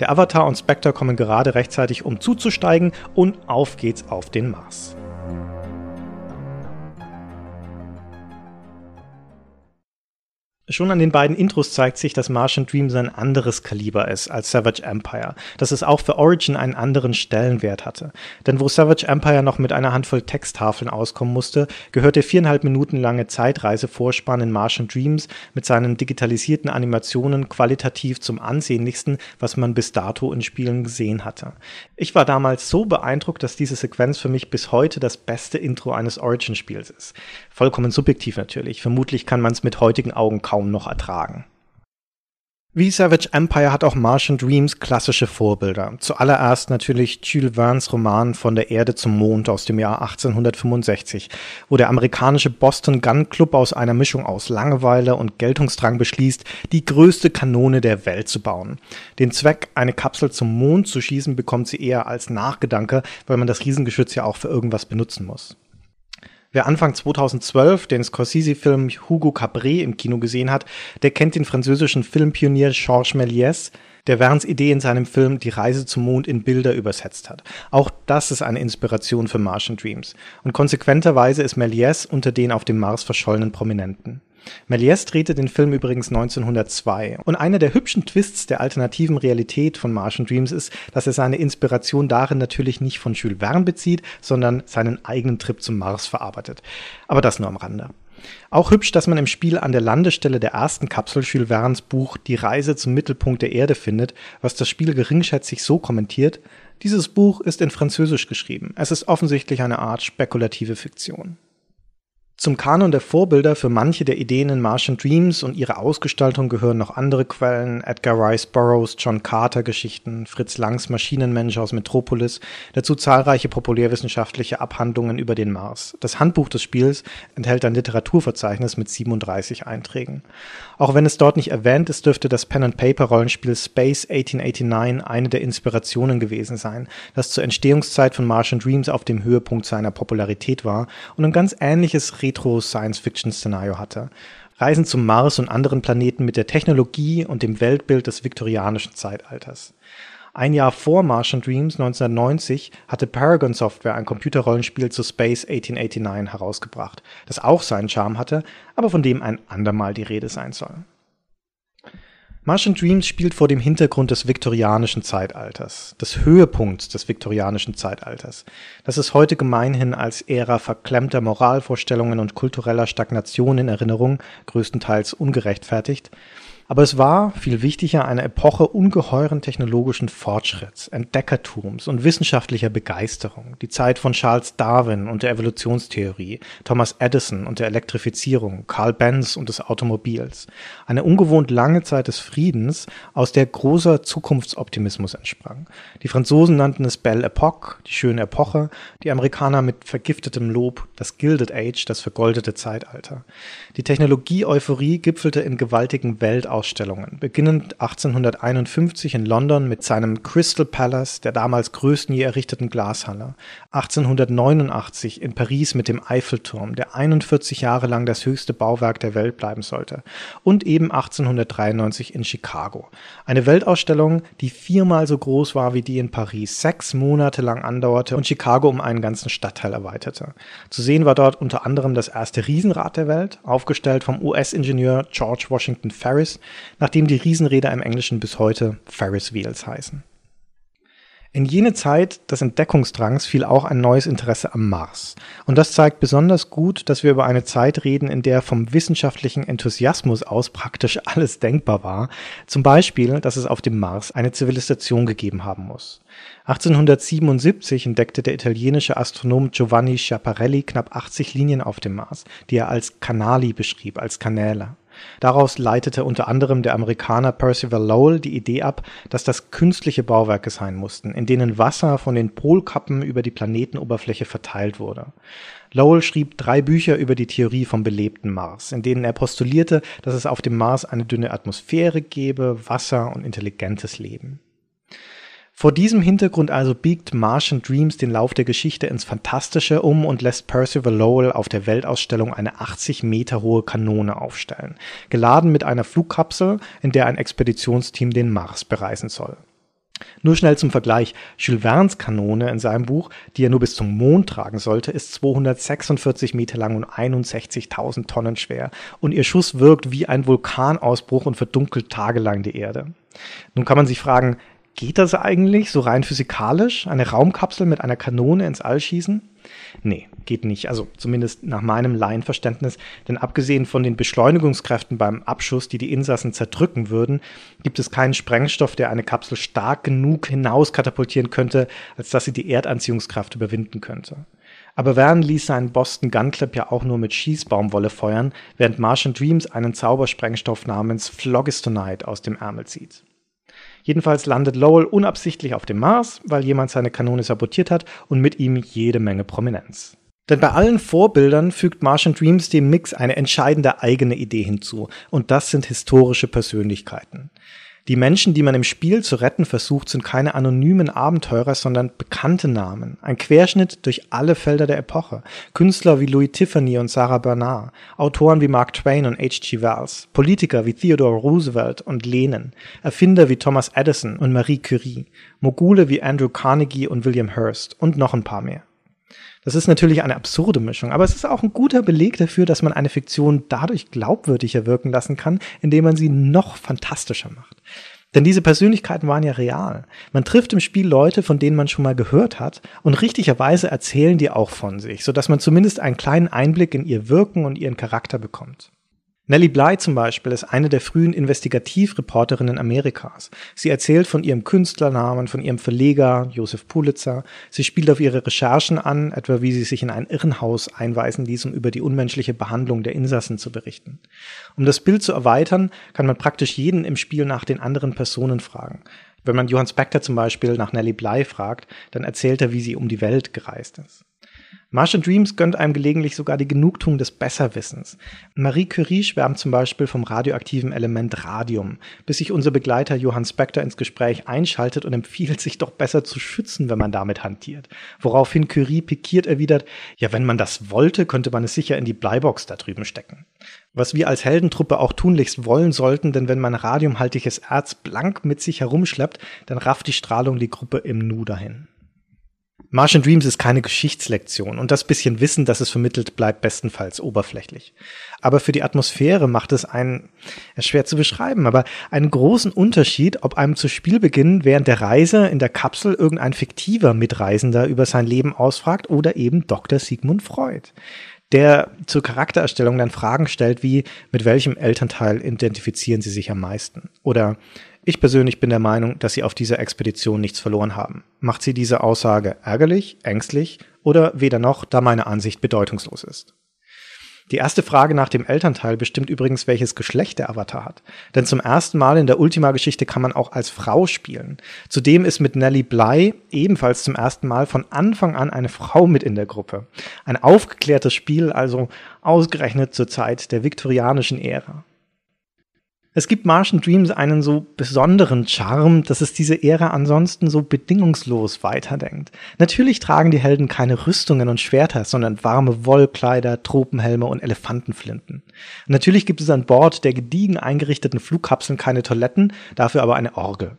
Der Avatar und Spectre kommen gerade rechtzeitig, um zuzusteigen und auf geht's auf den Mars. Schon an den beiden Intros zeigt sich, dass Martian Dreams ein anderes Kaliber ist als Savage Empire, dass es auch für Origin einen anderen Stellenwert hatte. Denn wo Savage Empire noch mit einer Handvoll Texttafeln auskommen musste, gehört der viereinhalb Minuten lange Zeitreisevorspann in Martian Dreams mit seinen digitalisierten Animationen qualitativ zum ansehnlichsten, was man bis dato in Spielen gesehen hatte. Ich war damals so beeindruckt, dass diese Sequenz für mich bis heute das beste Intro eines Origin-Spiels ist. Vollkommen subjektiv natürlich. Vermutlich kann man es mit heutigen Augen kaum noch ertragen. Wie Savage Empire hat auch Martian Dreams klassische Vorbilder. Zuallererst natürlich Jules Verne's Roman Von der Erde zum Mond aus dem Jahr 1865, wo der amerikanische Boston Gun Club aus einer Mischung aus Langeweile und Geltungsdrang beschließt, die größte Kanone der Welt zu bauen. Den Zweck, eine Kapsel zum Mond zu schießen, bekommt sie eher als Nachgedanke, weil man das Riesengeschütz ja auch für irgendwas benutzen muss. Wer Anfang 2012 den Scorsese-Film Hugo Cabré im Kino gesehen hat, der kennt den französischen Filmpionier Georges Méliès, der Verne's Idee in seinem Film Die Reise zum Mond in Bilder übersetzt hat. Auch das ist eine Inspiration für Martian Dreams. Und konsequenterweise ist Méliès unter den auf dem Mars verschollenen Prominenten. Méliès drehte den Film übrigens 1902 und einer der hübschen Twists der alternativen Realität von Martian Dreams ist, dass er seine Inspiration darin natürlich nicht von Jules Verne bezieht, sondern seinen eigenen Trip zum Mars verarbeitet. Aber das nur am Rande. Auch hübsch, dass man im Spiel an der Landestelle der ersten Kapsel Jules Verne's Buch Die Reise zum Mittelpunkt der Erde findet, was das Spiel geringschätzig so kommentiert, dieses Buch ist in Französisch geschrieben. Es ist offensichtlich eine Art spekulative Fiktion. Zum Kanon der Vorbilder für manche der Ideen in Martian Dreams und ihre Ausgestaltung gehören noch andere Quellen, Edgar Rice Burroughs John Carter Geschichten, Fritz Langs Maschinenmensch aus Metropolis, dazu zahlreiche populärwissenschaftliche Abhandlungen über den Mars. Das Handbuch des Spiels enthält ein Literaturverzeichnis mit 37 Einträgen. Auch wenn es dort nicht erwähnt ist, dürfte das Pen-and-Paper-Rollenspiel Space 1889 eine der Inspirationen gewesen sein, das zur Entstehungszeit von Martian Dreams auf dem Höhepunkt seiner Popularität war und ein ganz ähnliches Retro-Science-Fiction-Szenario hatte. Reisen zum Mars und anderen Planeten mit der Technologie und dem Weltbild des viktorianischen Zeitalters. Ein Jahr vor Martian Dreams 1990 hatte Paragon Software ein Computerrollenspiel zu Space 1889 herausgebracht, das auch seinen Charme hatte, aber von dem ein andermal die Rede sein soll. Martian Dreams spielt vor dem Hintergrund des viktorianischen Zeitalters, des Höhepunkts des viktorianischen Zeitalters, das ist heute gemeinhin als Ära verklemmter Moralvorstellungen und kultureller Stagnation in Erinnerung, größtenteils ungerechtfertigt, aber es war, viel wichtiger, eine Epoche ungeheuren technologischen Fortschritts, Entdeckertums und wissenschaftlicher Begeisterung, die Zeit von Charles Darwin und der Evolutionstheorie, Thomas Edison und der Elektrifizierung, Carl Benz und des Automobils. Eine ungewohnt lange Zeit des Friedens, aus der großer Zukunftsoptimismus entsprang. Die Franzosen nannten es Belle Epoque, die schöne Epoche, die Amerikaner mit vergiftetem Lob das Gilded Age, das vergoldete Zeitalter. Die Technologie-Euphorie gipfelte in gewaltigen Weltausstellungen Ausstellungen, beginnend 1851 in London mit seinem Crystal Palace, der damals größten je errichteten Glashalle, 1889 in Paris mit dem Eiffelturm, der 41 Jahre lang das höchste Bauwerk der Welt bleiben sollte, und eben 1893 in Chicago. Eine Weltausstellung, die viermal so groß war wie die in Paris, sechs Monate lang andauerte und Chicago um einen ganzen Stadtteil erweiterte. Zu sehen war dort unter anderem das erste Riesenrad der Welt, aufgestellt vom US-Ingenieur George Washington Ferris, nachdem die Riesenräder im Englischen bis heute Ferris Wheels heißen. In jene Zeit des Entdeckungsdrangs fiel auch ein neues Interesse am Mars. Und das zeigt besonders gut, dass wir über eine Zeit reden, in der vom wissenschaftlichen Enthusiasmus aus praktisch alles denkbar war. Zum Beispiel, dass es auf dem Mars eine Zivilisation gegeben haben muss. 1877 entdeckte der italienische Astronom Giovanni Schiaparelli knapp 80 Linien auf dem Mars, die er als Canali beschrieb, als Kanäle. Daraus leitete unter anderem der Amerikaner Percival Lowell die Idee ab, dass das künstliche Bauwerke sein mussten, in denen Wasser von den Polkappen über die Planetenoberfläche verteilt wurde. Lowell schrieb drei Bücher über die Theorie vom belebten Mars, in denen er postulierte, dass es auf dem Mars eine dünne Atmosphäre gebe, Wasser und intelligentes Leben. Vor diesem Hintergrund also biegt Martian Dreams den Lauf der Geschichte ins Fantastische um und lässt Percival Lowell auf der Weltausstellung eine 80 Meter hohe Kanone aufstellen, geladen mit einer Flugkapsel, in der ein Expeditionsteam den Mars bereisen soll. Nur schnell zum Vergleich. Jules Verne's Kanone in seinem Buch, die er nur bis zum Mond tragen sollte, ist 246 Meter lang und 61.000 Tonnen schwer. Und ihr Schuss wirkt wie ein Vulkanausbruch und verdunkelt tagelang die Erde. Nun kann man sich fragen, Geht das eigentlich so rein physikalisch? Eine Raumkapsel mit einer Kanone ins All schießen? Nee, geht nicht. Also zumindest nach meinem Laienverständnis. Denn abgesehen von den Beschleunigungskräften beim Abschuss, die die Insassen zerdrücken würden, gibt es keinen Sprengstoff, der eine Kapsel stark genug hinauskatapultieren könnte, als dass sie die Erdanziehungskraft überwinden könnte. Aber Verne ließ seinen Boston Gun Club ja auch nur mit Schießbaumwolle feuern, während Martian Dreams einen Zaubersprengstoff namens Phlogistonite aus dem Ärmel zieht. Jedenfalls landet Lowell unabsichtlich auf dem Mars, weil jemand seine Kanone sabotiert hat und mit ihm jede Menge Prominenz. Denn bei allen Vorbildern fügt Martian Dreams dem Mix eine entscheidende eigene Idee hinzu, und das sind historische Persönlichkeiten. Die Menschen, die man im Spiel zu retten versucht, sind keine anonymen Abenteurer, sondern bekannte Namen. Ein Querschnitt durch alle Felder der Epoche. Künstler wie Louis Tiffany und Sarah Bernard, Autoren wie Mark Twain und H.G. Wells, Politiker wie Theodore Roosevelt und Lenin, Erfinder wie Thomas Edison und Marie Curie, Mogule wie Andrew Carnegie und William Hearst und noch ein paar mehr. Das ist natürlich eine absurde Mischung, aber es ist auch ein guter Beleg dafür, dass man eine Fiktion dadurch glaubwürdiger wirken lassen kann, indem man sie noch fantastischer macht. Denn diese Persönlichkeiten waren ja real. Man trifft im Spiel Leute, von denen man schon mal gehört hat, und richtigerweise erzählen die auch von sich, sodass man zumindest einen kleinen Einblick in ihr Wirken und ihren Charakter bekommt. Nellie Bly zum Beispiel ist eine der frühen Investigativreporterinnen Amerikas. Sie erzählt von ihrem Künstlernamen, von ihrem Verleger Joseph Pulitzer. Sie spielt auf ihre Recherchen an, etwa wie sie sich in ein Irrenhaus einweisen ließ, um über die unmenschliche Behandlung der Insassen zu berichten. Um das Bild zu erweitern, kann man praktisch jeden im Spiel nach den anderen Personen fragen. Wenn man Johann Spector zum Beispiel nach Nellie Bly fragt, dann erzählt er, wie sie um die Welt gereist ist. Martian Dreams gönnt einem gelegentlich sogar die Genugtuung des Besserwissens. Marie Curie schwärmt zum Beispiel vom radioaktiven Element Radium, bis sich unser Begleiter Johann Spector ins Gespräch einschaltet und empfiehlt, sich doch besser zu schützen, wenn man damit hantiert. Woraufhin Curie pikiert erwidert, ja, wenn man das wollte, könnte man es sicher in die Bleibox da drüben stecken. Was wir als Heldentruppe auch tunlichst wollen sollten, denn wenn man radiumhaltiges Erz blank mit sich herumschleppt, dann rafft die Strahlung die Gruppe im Nu dahin. Martian Dreams ist keine Geschichtslektion und das bisschen Wissen, das es vermittelt, bleibt bestenfalls oberflächlich. Aber für die Atmosphäre macht es einen, ist schwer zu beschreiben, aber einen großen Unterschied, ob einem zu Spielbeginn während der Reise in der Kapsel irgendein fiktiver Mitreisender über sein Leben ausfragt oder eben Dr. Sigmund Freud der zur Charaktererstellung dann Fragen stellt wie, mit welchem Elternteil identifizieren Sie sich am meisten? Oder ich persönlich bin der Meinung, dass sie auf dieser Expedition nichts verloren haben. Macht sie diese Aussage ärgerlich, ängstlich oder weder noch, da meine Ansicht bedeutungslos ist? Die erste Frage nach dem Elternteil bestimmt übrigens, welches Geschlecht der Avatar hat. Denn zum ersten Mal in der Ultima-Geschichte kann man auch als Frau spielen. Zudem ist mit Nellie Bly ebenfalls zum ersten Mal von Anfang an eine Frau mit in der Gruppe. Ein aufgeklärtes Spiel, also ausgerechnet zur Zeit der viktorianischen Ära. Es gibt Martian Dreams einen so besonderen Charme, dass es diese Ära ansonsten so bedingungslos weiterdenkt. Natürlich tragen die Helden keine Rüstungen und Schwerter, sondern warme Wollkleider, Tropenhelme und Elefantenflinten. Natürlich gibt es an Bord der gediegen eingerichteten Flugkapseln keine Toiletten, dafür aber eine Orgel.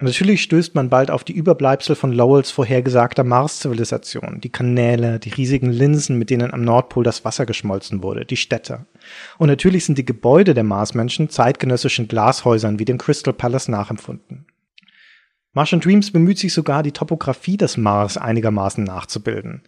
Natürlich stößt man bald auf die Überbleibsel von Lowells vorhergesagter Mars-Zivilisation, die Kanäle, die riesigen Linsen, mit denen am Nordpol das Wasser geschmolzen wurde, die Städte. Und natürlich sind die Gebäude der Marsmenschen zeitgenössischen Glashäusern wie dem Crystal Palace nachempfunden. Martian Dreams bemüht sich sogar, die Topographie des Mars einigermaßen nachzubilden.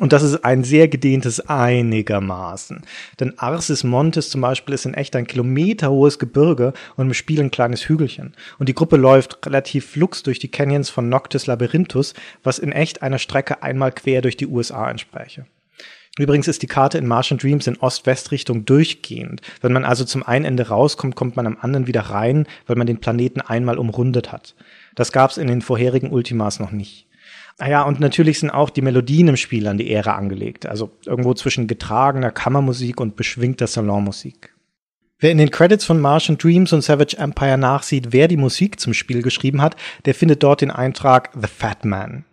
Und das ist ein sehr gedehntes einigermaßen. Denn Arsis Montes zum Beispiel ist in echt ein kilometerhohes Gebirge und im Spiel ein kleines Hügelchen. Und die Gruppe läuft relativ flux durch die Canyons von Noctis Labyrinthus, was in echt einer Strecke einmal quer durch die USA entspräche. Übrigens ist die Karte in Martian Dreams in Ost-West-Richtung durchgehend. Wenn man also zum einen Ende rauskommt, kommt man am anderen wieder rein, weil man den Planeten einmal umrundet hat. Das gab's in den vorherigen Ultimas noch nicht. Naja, und natürlich sind auch die Melodien im Spiel an die Ära angelegt. Also irgendwo zwischen getragener Kammermusik und beschwingter Salonmusik. Wer in den Credits von Martian Dreams und Savage Empire nachsieht, wer die Musik zum Spiel geschrieben hat, der findet dort den Eintrag The Fat Man.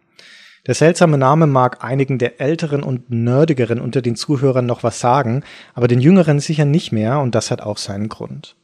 Der seltsame Name mag einigen der älteren und nerdigeren unter den Zuhörern noch was sagen, aber den jüngeren sicher nicht mehr und das hat auch seinen Grund.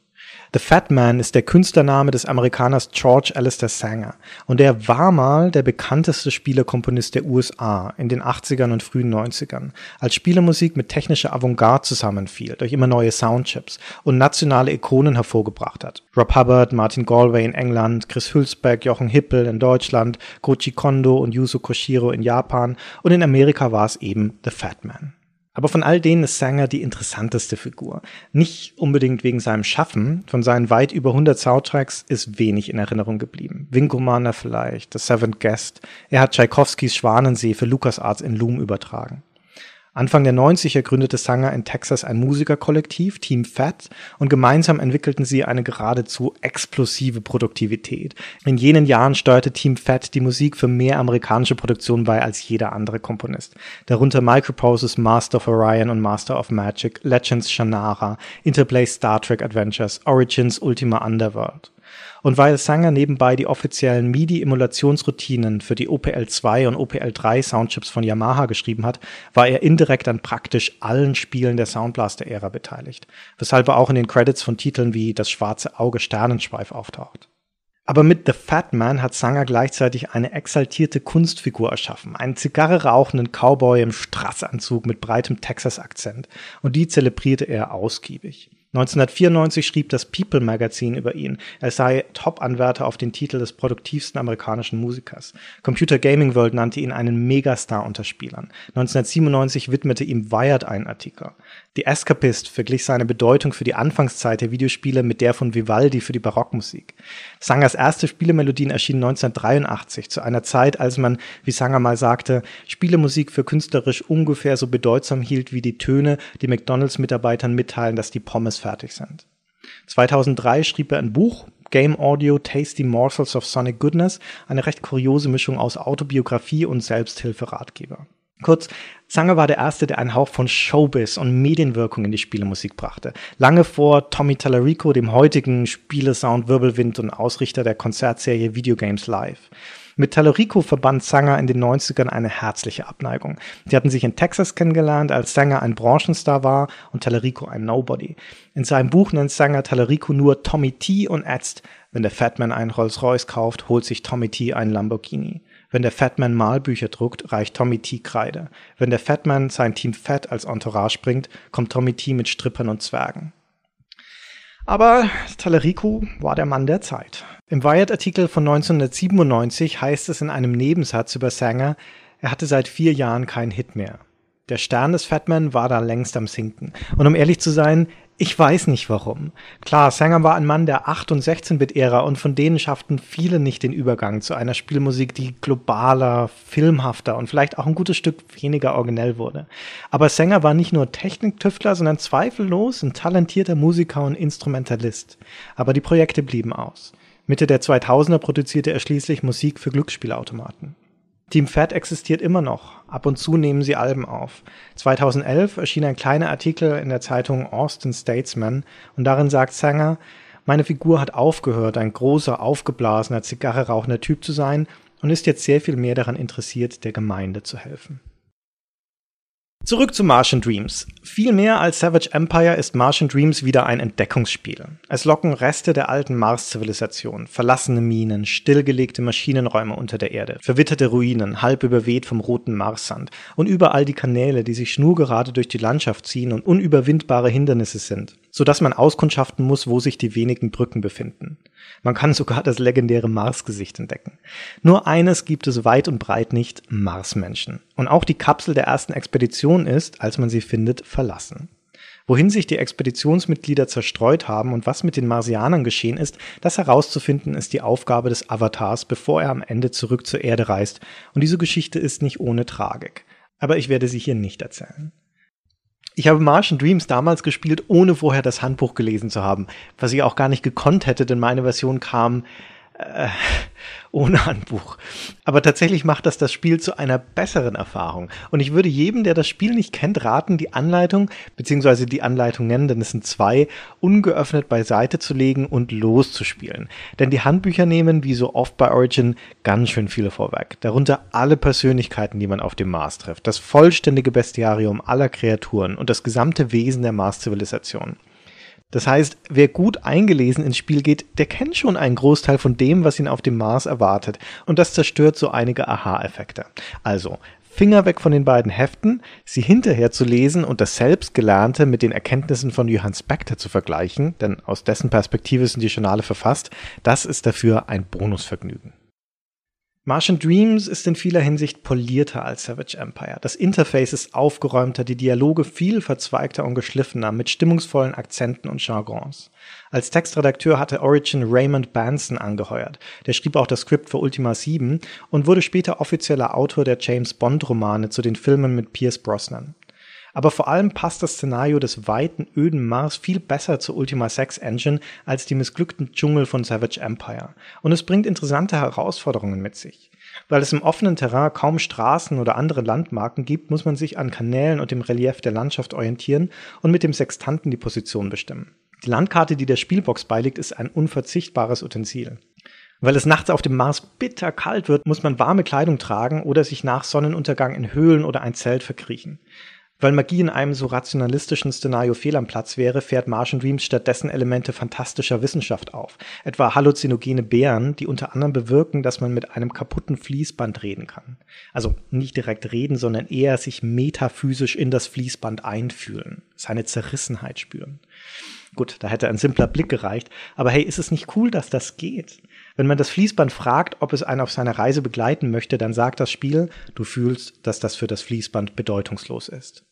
The Fat Man ist der Künstlername des Amerikaners George Alistair Sanger und er war mal der bekannteste Spielerkomponist der USA in den 80ern und frühen 90ern, als Spielermusik mit technischer Avantgarde zusammenfiel durch immer neue Soundchips und nationale Ikonen hervorgebracht hat. Rob Hubbard, Martin Galway in England, Chris Hülsbeck, Jochen Hippel in Deutschland, Koji Kondo und Yuzo Koshiro in Japan und in Amerika war es eben The Fat Man. Aber von all denen ist Sanger die interessanteste Figur. Nicht unbedingt wegen seinem Schaffen, von seinen weit über 100 Soundtracks ist wenig in Erinnerung geblieben. Wing Commander vielleicht, The Seventh Guest. Er hat Tchaikovskis Schwanensee für LucasArts in Loom übertragen. Anfang der 90er gründete Sanger in Texas ein Musikerkollektiv, Team Fat, und gemeinsam entwickelten sie eine geradezu explosive Produktivität. In jenen Jahren steuerte Team Fat die Musik für mehr amerikanische Produktionen bei als jeder andere Komponist. Darunter Microproses Master of Orion und Master of Magic, Legends Shannara, Interplay Star Trek Adventures, Origins Ultima Underworld. Und weil Sanger nebenbei die offiziellen MIDI-Emulationsroutinen für die OPL2 und OPL3 Soundchips von Yamaha geschrieben hat, war er indirekt an praktisch allen Spielen der Soundblaster-Ära beteiligt, weshalb er auch in den Credits von Titeln wie Das schwarze Auge Sternenschweif auftaucht. Aber mit The Fat Man hat Sanger gleichzeitig eine exaltierte Kunstfigur erschaffen, einen Zigarre rauchenden Cowboy im Strassanzug mit breitem Texas-Akzent, und die zelebrierte er ausgiebig. 1994 schrieb das People Magazine über ihn, er sei Top-Anwärter auf den Titel des produktivsten amerikanischen Musikers. Computer Gaming World nannte ihn einen Megastar unter Spielern. 1997 widmete ihm Wired einen Artikel. Die Escapist verglich seine Bedeutung für die Anfangszeit der Videospiele mit der von Vivaldi für die Barockmusik. Sangers erste Spielemelodien erschienen 1983, zu einer Zeit, als man, wie Sanger mal sagte, Spielemusik für künstlerisch ungefähr so bedeutsam hielt wie die Töne, die McDonalds-Mitarbeitern mitteilen, dass die Pommes fertig sind. 2003 schrieb er ein Buch, Game Audio Tasty Morsels of Sonic Goodness, eine recht kuriose Mischung aus Autobiografie und Selbsthilferatgeber. Kurz, Sanger war der Erste, der einen Hauch von Showbiz und Medienwirkung in die Spielemusik brachte. Lange vor Tommy Tallarico, dem heutigen Spielesound Wirbelwind und Ausrichter der Konzertserie Video Games Live. Mit Tallarico verband Sanger in den 90ern eine herzliche Abneigung. Die hatten sich in Texas kennengelernt, als Sanger ein Branchenstar war und Tallarico ein Nobody. In seinem Buch nennt Sanger Tallarico nur Tommy T und ätzt, wenn der Fatman einen Rolls-Royce kauft, holt sich Tommy T einen Lamborghini. Wenn der Fatman Malbücher druckt, reicht Tommy T Kreide. Wenn der Fatman sein Team Fat als Entourage bringt, kommt Tommy T mit Strippern und Zwergen. Aber Talerico war der Mann der Zeit. Im Wired-Artikel von 1997 heißt es in einem Nebensatz über Sanger, er hatte seit vier Jahren keinen Hit mehr. Der Stern des Fatman war da längst am Sinken. Und um ehrlich zu sein, ich weiß nicht warum. Klar, Sanger war ein Mann der 8- und 16-Bit-Ära und von denen schafften viele nicht den Übergang zu einer Spielmusik, die globaler, filmhafter und vielleicht auch ein gutes Stück weniger originell wurde. Aber Sanger war nicht nur Techniktüftler, sondern zweifellos ein talentierter Musiker und Instrumentalist. Aber die Projekte blieben aus. Mitte der 2000er produzierte er schließlich Musik für Glücksspielautomaten. Team Fat existiert immer noch. Ab und zu nehmen sie Alben auf. 2011 erschien ein kleiner Artikel in der Zeitung Austin Statesman und darin sagt Sanger, meine Figur hat aufgehört, ein großer, aufgeblasener, Zigarre rauchender Typ zu sein und ist jetzt sehr viel mehr daran interessiert, der Gemeinde zu helfen. Zurück zu Martian Dreams. Viel mehr als Savage Empire ist Martian Dreams wieder ein Entdeckungsspiel. Es locken Reste der alten Mars-Zivilisation, verlassene Minen, stillgelegte Maschinenräume unter der Erde, verwitterte Ruinen, halb überweht vom roten Marssand und überall die Kanäle, die sich schnurgerade durch die Landschaft ziehen und unüberwindbare Hindernisse sind so dass man auskundschaften muss, wo sich die wenigen Brücken befinden. Man kann sogar das legendäre Marsgesicht entdecken. Nur eines gibt es weit und breit nicht, Marsmenschen. Und auch die Kapsel der ersten Expedition ist, als man sie findet, verlassen. Wohin sich die Expeditionsmitglieder zerstreut haben und was mit den Marsianern geschehen ist, das herauszufinden ist die Aufgabe des Avatars, bevor er am Ende zurück zur Erde reist. Und diese Geschichte ist nicht ohne Tragik. Aber ich werde sie hier nicht erzählen. Ich habe Martian Dreams damals gespielt, ohne vorher das Handbuch gelesen zu haben, was ich auch gar nicht gekonnt hätte, denn meine Version kam Äh, ohne Handbuch. Aber tatsächlich macht das das Spiel zu einer besseren Erfahrung. Und ich würde jedem, der das Spiel nicht kennt, raten, die Anleitung, beziehungsweise die Anleitung nennen, denn es sind zwei, ungeöffnet beiseite zu legen und loszuspielen. Denn die Handbücher nehmen, wie so oft bei Origin, ganz schön viele vorweg. Darunter alle Persönlichkeiten, die man auf dem Mars trifft, das vollständige Bestiarium aller Kreaturen und das gesamte Wesen der Mars-Zivilisation. Das heißt, wer gut eingelesen ins Spiel geht, der kennt schon einen Großteil von dem, was ihn auf dem Mars erwartet. Und das zerstört so einige Aha-Effekte. Also, Finger weg von den beiden Heften, sie hinterher zu lesen und das Selbstgelernte mit den Erkenntnissen von Johann Spector zu vergleichen, denn aus dessen Perspektive sind die Journale verfasst, das ist dafür ein Bonusvergnügen. Martian Dreams ist in vieler Hinsicht polierter als Savage Empire. Das Interface ist aufgeräumter, die Dialoge viel verzweigter und geschliffener, mit stimmungsvollen Akzenten und Jargons. Als Textredakteur hatte Origin Raymond Banson angeheuert. Der schrieb auch das Skript für Ultima 7 und wurde später offizieller Autor der James Bond Romane zu den Filmen mit Pierce Brosnan. Aber vor allem passt das Szenario des weiten, öden Mars viel besser zur Ultima 6 Engine als die missglückten Dschungel von Savage Empire. Und es bringt interessante Herausforderungen mit sich. Weil es im offenen Terrain kaum Straßen oder andere Landmarken gibt, muss man sich an Kanälen und dem Relief der Landschaft orientieren und mit dem Sextanten die Position bestimmen. Die Landkarte, die der Spielbox beiliegt, ist ein unverzichtbares Utensil. Weil es nachts auf dem Mars bitter kalt wird, muss man warme Kleidung tragen oder sich nach Sonnenuntergang in Höhlen oder ein Zelt verkriechen. Weil Magie in einem so rationalistischen Szenario fehl am Platz wäre, fährt Martian Dreams stattdessen Elemente fantastischer Wissenschaft auf. Etwa halluzinogene Bären, die unter anderem bewirken, dass man mit einem kaputten Fließband reden kann. Also nicht direkt reden, sondern eher sich metaphysisch in das Fließband einfühlen, seine Zerrissenheit spüren. Gut, da hätte ein simpler Blick gereicht, aber hey, ist es nicht cool, dass das geht? Wenn man das Fließband fragt, ob es einen auf seiner Reise begleiten möchte, dann sagt das Spiel, du fühlst, dass das für das Fließband bedeutungslos ist.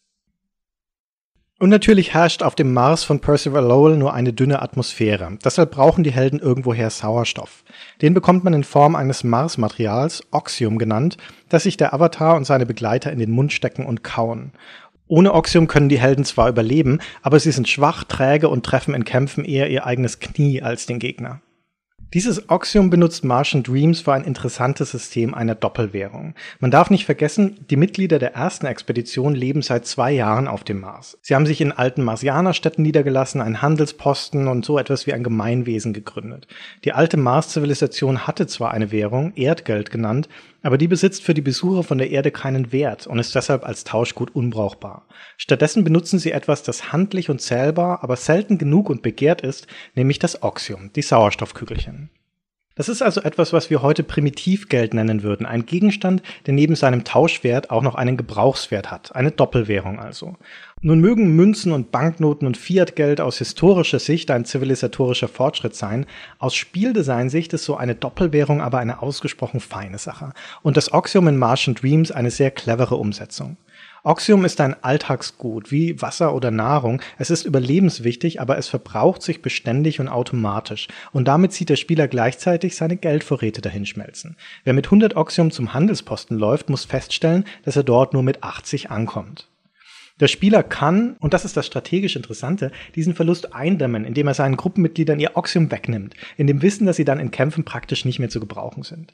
Und natürlich herrscht auf dem Mars von Percival Lowell nur eine dünne Atmosphäre. Deshalb brauchen die Helden irgendwoher Sauerstoff. Den bekommt man in Form eines Marsmaterials, Oxium genannt, das sich der Avatar und seine Begleiter in den Mund stecken und kauen. Ohne Oxium können die Helden zwar überleben, aber sie sind schwach, träge und treffen in Kämpfen eher ihr eigenes Knie als den Gegner. Dieses Oxium benutzt Martian Dreams für ein interessantes System einer Doppelwährung. Man darf nicht vergessen, die Mitglieder der ersten Expedition leben seit zwei Jahren auf dem Mars. Sie haben sich in alten Marsianerstädten niedergelassen, einen Handelsposten und so etwas wie ein Gemeinwesen gegründet. Die alte Mars-Zivilisation hatte zwar eine Währung, Erdgeld genannt, aber die besitzt für die Besucher von der Erde keinen Wert und ist deshalb als Tauschgut unbrauchbar. Stattdessen benutzen sie etwas, das handlich und zählbar, aber selten genug und begehrt ist, nämlich das Oxium, die Sauerstoffkügelchen. Das ist also etwas, was wir heute Primitivgeld nennen würden. Ein Gegenstand, der neben seinem Tauschwert auch noch einen Gebrauchswert hat. Eine Doppelwährung also. Nun mögen Münzen und Banknoten und Fiatgeld aus historischer Sicht ein zivilisatorischer Fortschritt sein. Aus Spieldesign-Sicht ist so eine Doppelwährung aber eine ausgesprochen feine Sache. Und das Oxium in Martian Dreams eine sehr clevere Umsetzung. Oxium ist ein Alltagsgut, wie Wasser oder Nahrung. Es ist überlebenswichtig, aber es verbraucht sich beständig und automatisch. Und damit sieht der Spieler gleichzeitig seine Geldvorräte dahinschmelzen. Wer mit 100 Oxium zum Handelsposten läuft, muss feststellen, dass er dort nur mit 80 ankommt. Der Spieler kann, und das ist das strategisch Interessante, diesen Verlust eindämmen, indem er seinen Gruppenmitgliedern ihr Oxium wegnimmt, in dem Wissen, dass sie dann in Kämpfen praktisch nicht mehr zu gebrauchen sind.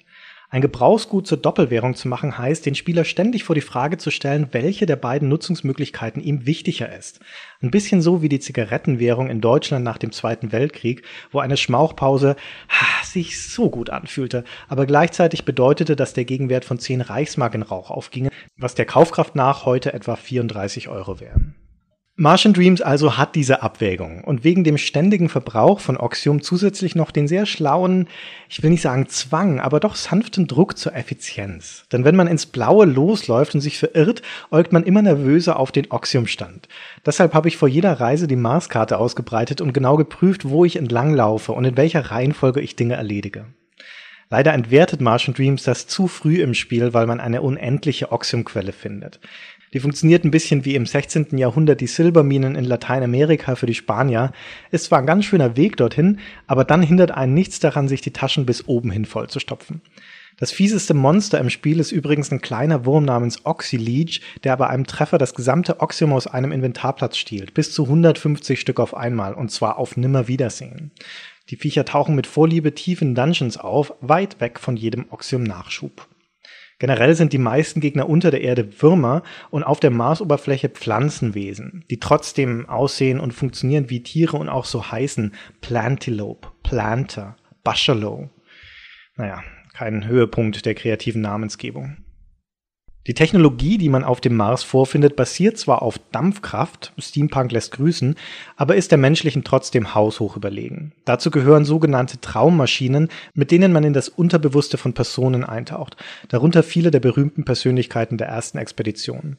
Ein Gebrauchsgut zur Doppelwährung zu machen heißt, den Spieler ständig vor die Frage zu stellen, welche der beiden Nutzungsmöglichkeiten ihm wichtiger ist. Ein bisschen so wie die Zigarettenwährung in Deutschland nach dem Zweiten Weltkrieg, wo eine Schmauchpause ha, sich so gut anfühlte, aber gleichzeitig bedeutete, dass der Gegenwert von 10 Reichsmark in Rauch aufginge, was der Kaufkraft nach heute etwa 34 Euro wären. Martian Dreams also hat diese Abwägung und wegen dem ständigen Verbrauch von Oxium zusätzlich noch den sehr schlauen, ich will nicht sagen Zwang, aber doch sanften Druck zur Effizienz. Denn wenn man ins Blaue losläuft und sich verirrt, äugt man immer nervöser auf den Oxiumstand. Deshalb habe ich vor jeder Reise die Marskarte ausgebreitet und genau geprüft, wo ich entlanglaufe und in welcher Reihenfolge ich Dinge erledige. Leider entwertet Martian Dreams das zu früh im Spiel, weil man eine unendliche Oxiumquelle findet. Die funktioniert ein bisschen wie im 16. Jahrhundert die Silberminen in Lateinamerika für die Spanier. Ist zwar ein ganz schöner Weg dorthin, aber dann hindert einen nichts daran, sich die Taschen bis oben hin voll zu stopfen. Das fieseste Monster im Spiel ist übrigens ein kleiner Wurm namens Oxyleech, der bei einem Treffer das gesamte Oxium aus einem Inventarplatz stiehlt. Bis zu 150 Stück auf einmal und zwar auf Nimmerwiedersehen. Die Viecher tauchen mit Vorliebe tief in Dungeons auf, weit weg von jedem Oxium-Nachschub. Generell sind die meisten Gegner unter der Erde Würmer und auf der Marsoberfläche Pflanzenwesen, die trotzdem aussehen und funktionieren wie Tiere und auch so heißen Plantilope, Planter, Bushalow. Naja, kein Höhepunkt der kreativen Namensgebung. Die Technologie, die man auf dem Mars vorfindet, basiert zwar auf Dampfkraft, Steampunk lässt grüßen, aber ist der menschlichen trotzdem haushoch überlegen. Dazu gehören sogenannte Traummaschinen, mit denen man in das Unterbewusste von Personen eintaucht, darunter viele der berühmten Persönlichkeiten der ersten Expedition.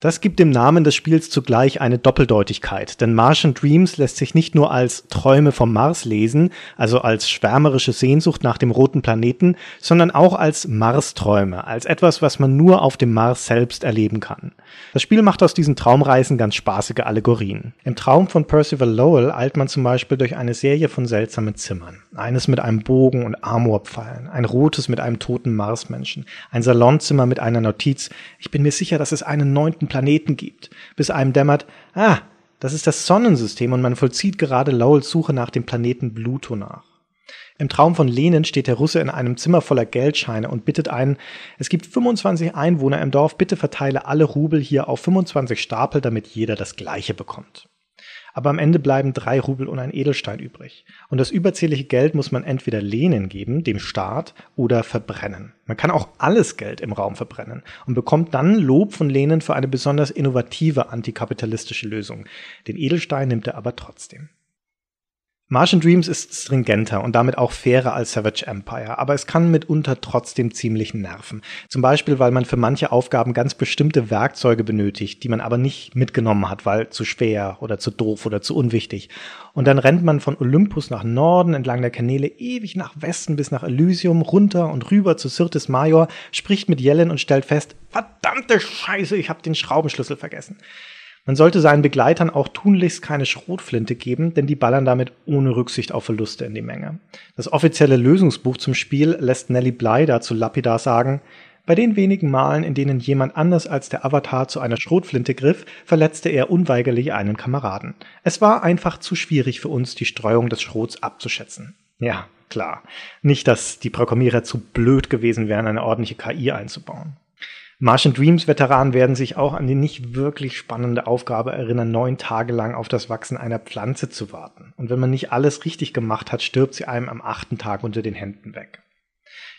Das gibt dem Namen des Spiels zugleich eine Doppeldeutigkeit, denn Martian Dreams lässt sich nicht nur als Träume vom Mars lesen, also als schwärmerische Sehnsucht nach dem roten Planeten, sondern auch als Marsträume, als etwas, was man nur auf dem Mars selbst erleben kann. Das Spiel macht aus diesen Traumreisen ganz spaßige Allegorien. Im Traum von Percival Lowell eilt man zum Beispiel durch eine Serie von seltsamen Zimmern. Eines mit einem Bogen und Amorpfeilen, ein rotes mit einem toten Marsmenschen, ein Salonzimmer mit einer Notiz, ich bin mir sicher, dass es einen neunten Planeten gibt, bis einem dämmert, ah, das ist das Sonnensystem und man vollzieht gerade Lowells Suche nach dem Planeten Pluto nach. Im Traum von Lenin steht der Russe in einem Zimmer voller Geldscheine und bittet einen, es gibt 25 Einwohner im Dorf, bitte verteile alle Rubel hier auf 25 Stapel, damit jeder das gleiche bekommt aber am Ende bleiben drei Rubel und ein Edelstein übrig. Und das überzählige Geld muss man entweder Lehnen geben, dem Staat, oder verbrennen. Man kann auch alles Geld im Raum verbrennen und bekommt dann Lob von Lehnen für eine besonders innovative antikapitalistische Lösung. Den Edelstein nimmt er aber trotzdem. Martian Dreams ist stringenter und damit auch fairer als Savage Empire, aber es kann mitunter trotzdem ziemlich nerven. Zum Beispiel, weil man für manche Aufgaben ganz bestimmte Werkzeuge benötigt, die man aber nicht mitgenommen hat, weil zu schwer oder zu doof oder zu unwichtig. Und dann rennt man von Olympus nach Norden entlang der Kanäle ewig nach Westen bis nach Elysium, runter und rüber zu Sirtis Major, spricht mit Yellen und stellt fest, verdammte Scheiße, ich habe den Schraubenschlüssel vergessen. Man sollte seinen Begleitern auch tunlichst keine Schrotflinte geben, denn die ballern damit ohne Rücksicht auf Verluste in die Menge. Das offizielle Lösungsbuch zum Spiel lässt Nelly Bly dazu lapidar sagen, bei den wenigen Malen, in denen jemand anders als der Avatar zu einer Schrotflinte griff, verletzte er unweigerlich einen Kameraden. Es war einfach zu schwierig für uns, die Streuung des Schrots abzuschätzen. Ja, klar. Nicht, dass die Programmierer zu blöd gewesen wären, eine ordentliche KI einzubauen. Martian Dreams Veteranen werden sich auch an die nicht wirklich spannende Aufgabe erinnern, neun Tage lang auf das Wachsen einer Pflanze zu warten. Und wenn man nicht alles richtig gemacht hat, stirbt sie einem am achten Tag unter den Händen weg.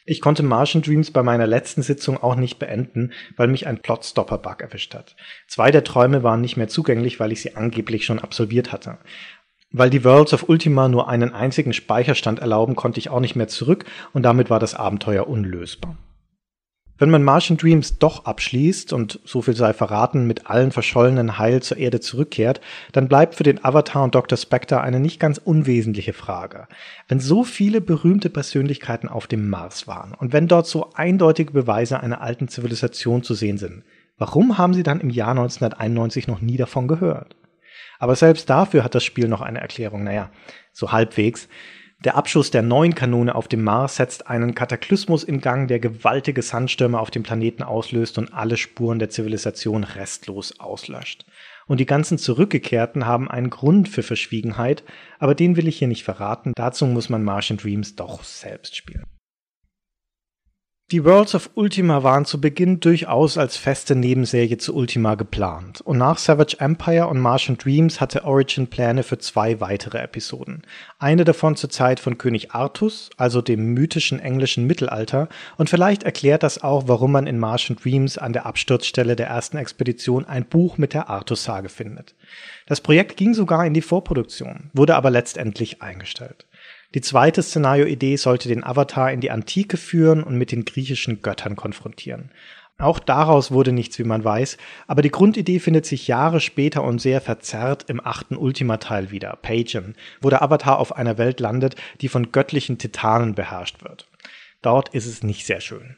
Ich konnte Martian Dreams bei meiner letzten Sitzung auch nicht beenden, weil mich ein Plotstopper-Bug erwischt hat. Zwei der Träume waren nicht mehr zugänglich, weil ich sie angeblich schon absolviert hatte. Weil die Worlds of Ultima nur einen einzigen Speicherstand erlauben, konnte ich auch nicht mehr zurück und damit war das Abenteuer unlösbar. Wenn man Martian Dreams doch abschließt und so viel sei verraten, mit allen verschollenen Heil zur Erde zurückkehrt, dann bleibt für den Avatar und Dr. Spectre eine nicht ganz unwesentliche Frage. Wenn so viele berühmte Persönlichkeiten auf dem Mars waren und wenn dort so eindeutige Beweise einer alten Zivilisation zu sehen sind, warum haben sie dann im Jahr 1991 noch nie davon gehört? Aber selbst dafür hat das Spiel noch eine Erklärung, naja, so halbwegs. Der Abschuss der neuen Kanone auf dem Mars setzt einen Kataklysmus in Gang, der gewaltige Sandstürme auf dem Planeten auslöst und alle Spuren der Zivilisation restlos auslöscht. Und die ganzen Zurückgekehrten haben einen Grund für Verschwiegenheit, aber den will ich hier nicht verraten, dazu muss man Martian Dreams doch selbst spielen. Die Worlds of Ultima waren zu Beginn durchaus als feste Nebenserie zu Ultima geplant und nach Savage Empire und Martian Dreams hatte Origin Pläne für zwei weitere Episoden. Eine davon zur Zeit von König Artus, also dem mythischen englischen Mittelalter und vielleicht erklärt das auch, warum man in Martian Dreams an der Absturzstelle der ersten Expedition ein Buch mit der Artus-Sage findet. Das Projekt ging sogar in die Vorproduktion, wurde aber letztendlich eingestellt. Die zweite Szenario-Idee sollte den Avatar in die Antike führen und mit den griechischen Göttern konfrontieren. Auch daraus wurde nichts, wie man weiß, aber die Grundidee findet sich Jahre später und sehr verzerrt im achten Ultima-Teil wieder, Pagan, wo der Avatar auf einer Welt landet, die von göttlichen Titanen beherrscht wird. Dort ist es nicht sehr schön.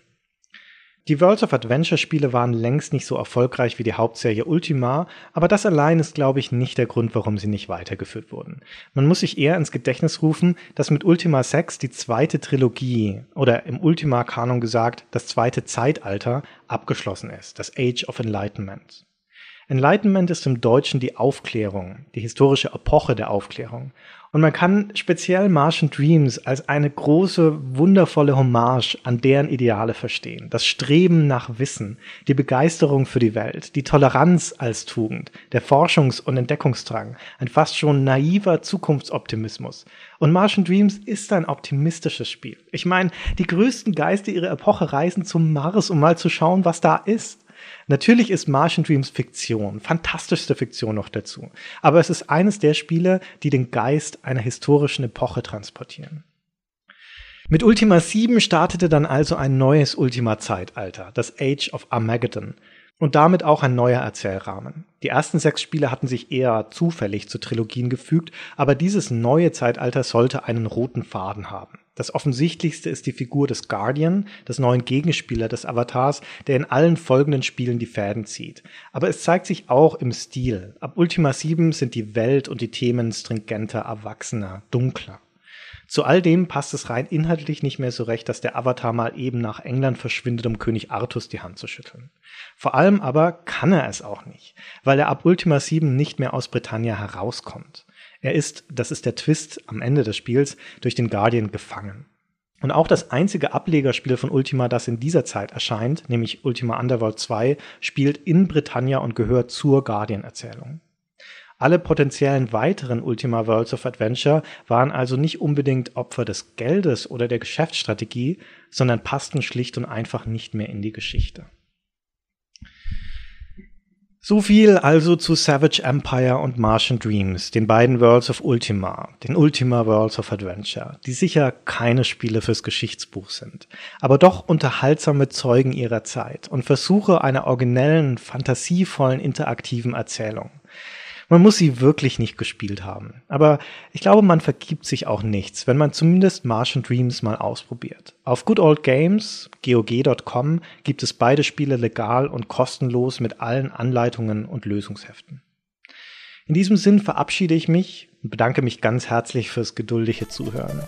Die Worlds of Adventure Spiele waren längst nicht so erfolgreich wie die Hauptserie Ultima, aber das allein ist, glaube ich, nicht der Grund, warum sie nicht weitergeführt wurden. Man muss sich eher ins Gedächtnis rufen, dass mit Ultima 6 die zweite Trilogie oder im Ultima-Kanon gesagt das zweite Zeitalter abgeschlossen ist, das Age of Enlightenment. Enlightenment ist im Deutschen die Aufklärung, die historische Epoche der Aufklärung. Und man kann speziell Martian Dreams als eine große, wundervolle Hommage an deren Ideale verstehen. Das Streben nach Wissen, die Begeisterung für die Welt, die Toleranz als Tugend, der Forschungs- und Entdeckungsdrang, ein fast schon naiver Zukunftsoptimismus. Und Martian Dreams ist ein optimistisches Spiel. Ich meine, die größten Geister ihrer Epoche reisen zum Mars, um mal zu schauen, was da ist. Natürlich ist Martian Dreams Fiktion, fantastischste Fiktion noch dazu. Aber es ist eines der Spiele, die den Geist einer historischen Epoche transportieren. Mit Ultima 7 startete dann also ein neues Ultima-Zeitalter, das Age of Armageddon, und damit auch ein neuer Erzählrahmen. Die ersten sechs Spiele hatten sich eher zufällig zu Trilogien gefügt, aber dieses neue Zeitalter sollte einen roten Faden haben. Das offensichtlichste ist die Figur des Guardian, des neuen Gegenspieler des Avatars, der in allen folgenden Spielen die Fäden zieht. Aber es zeigt sich auch im Stil. Ab Ultima 7 sind die Welt und die Themen stringenter, erwachsener, dunkler. Zu all dem passt es rein inhaltlich nicht mehr so recht, dass der Avatar mal eben nach England verschwindet, um König Artus die Hand zu schütteln. Vor allem aber kann er es auch nicht, weil er ab Ultima 7 nicht mehr aus Britannia herauskommt. Er ist, das ist der Twist am Ende des Spiels, durch den Guardian gefangen. Und auch das einzige Ablegerspiel von Ultima, das in dieser Zeit erscheint, nämlich Ultima Underworld 2, spielt in Britannia und gehört zur Guardian-Erzählung. Alle potenziellen weiteren Ultima Worlds of Adventure waren also nicht unbedingt Opfer des Geldes oder der Geschäftsstrategie, sondern passten schlicht und einfach nicht mehr in die Geschichte. So viel also zu Savage Empire und Martian Dreams, den beiden Worlds of Ultima, den Ultima Worlds of Adventure, die sicher keine Spiele fürs Geschichtsbuch sind, aber doch unterhaltsame Zeugen ihrer Zeit und Versuche einer originellen, fantasievollen, interaktiven Erzählung. Man muss sie wirklich nicht gespielt haben. Aber ich glaube, man vergibt sich auch nichts, wenn man zumindest Martian Dreams mal ausprobiert. Auf Good Old Games, GOG.com, gibt es beide Spiele legal und kostenlos mit allen Anleitungen und Lösungsheften. In diesem Sinn verabschiede ich mich und bedanke mich ganz herzlich fürs geduldige Zuhören.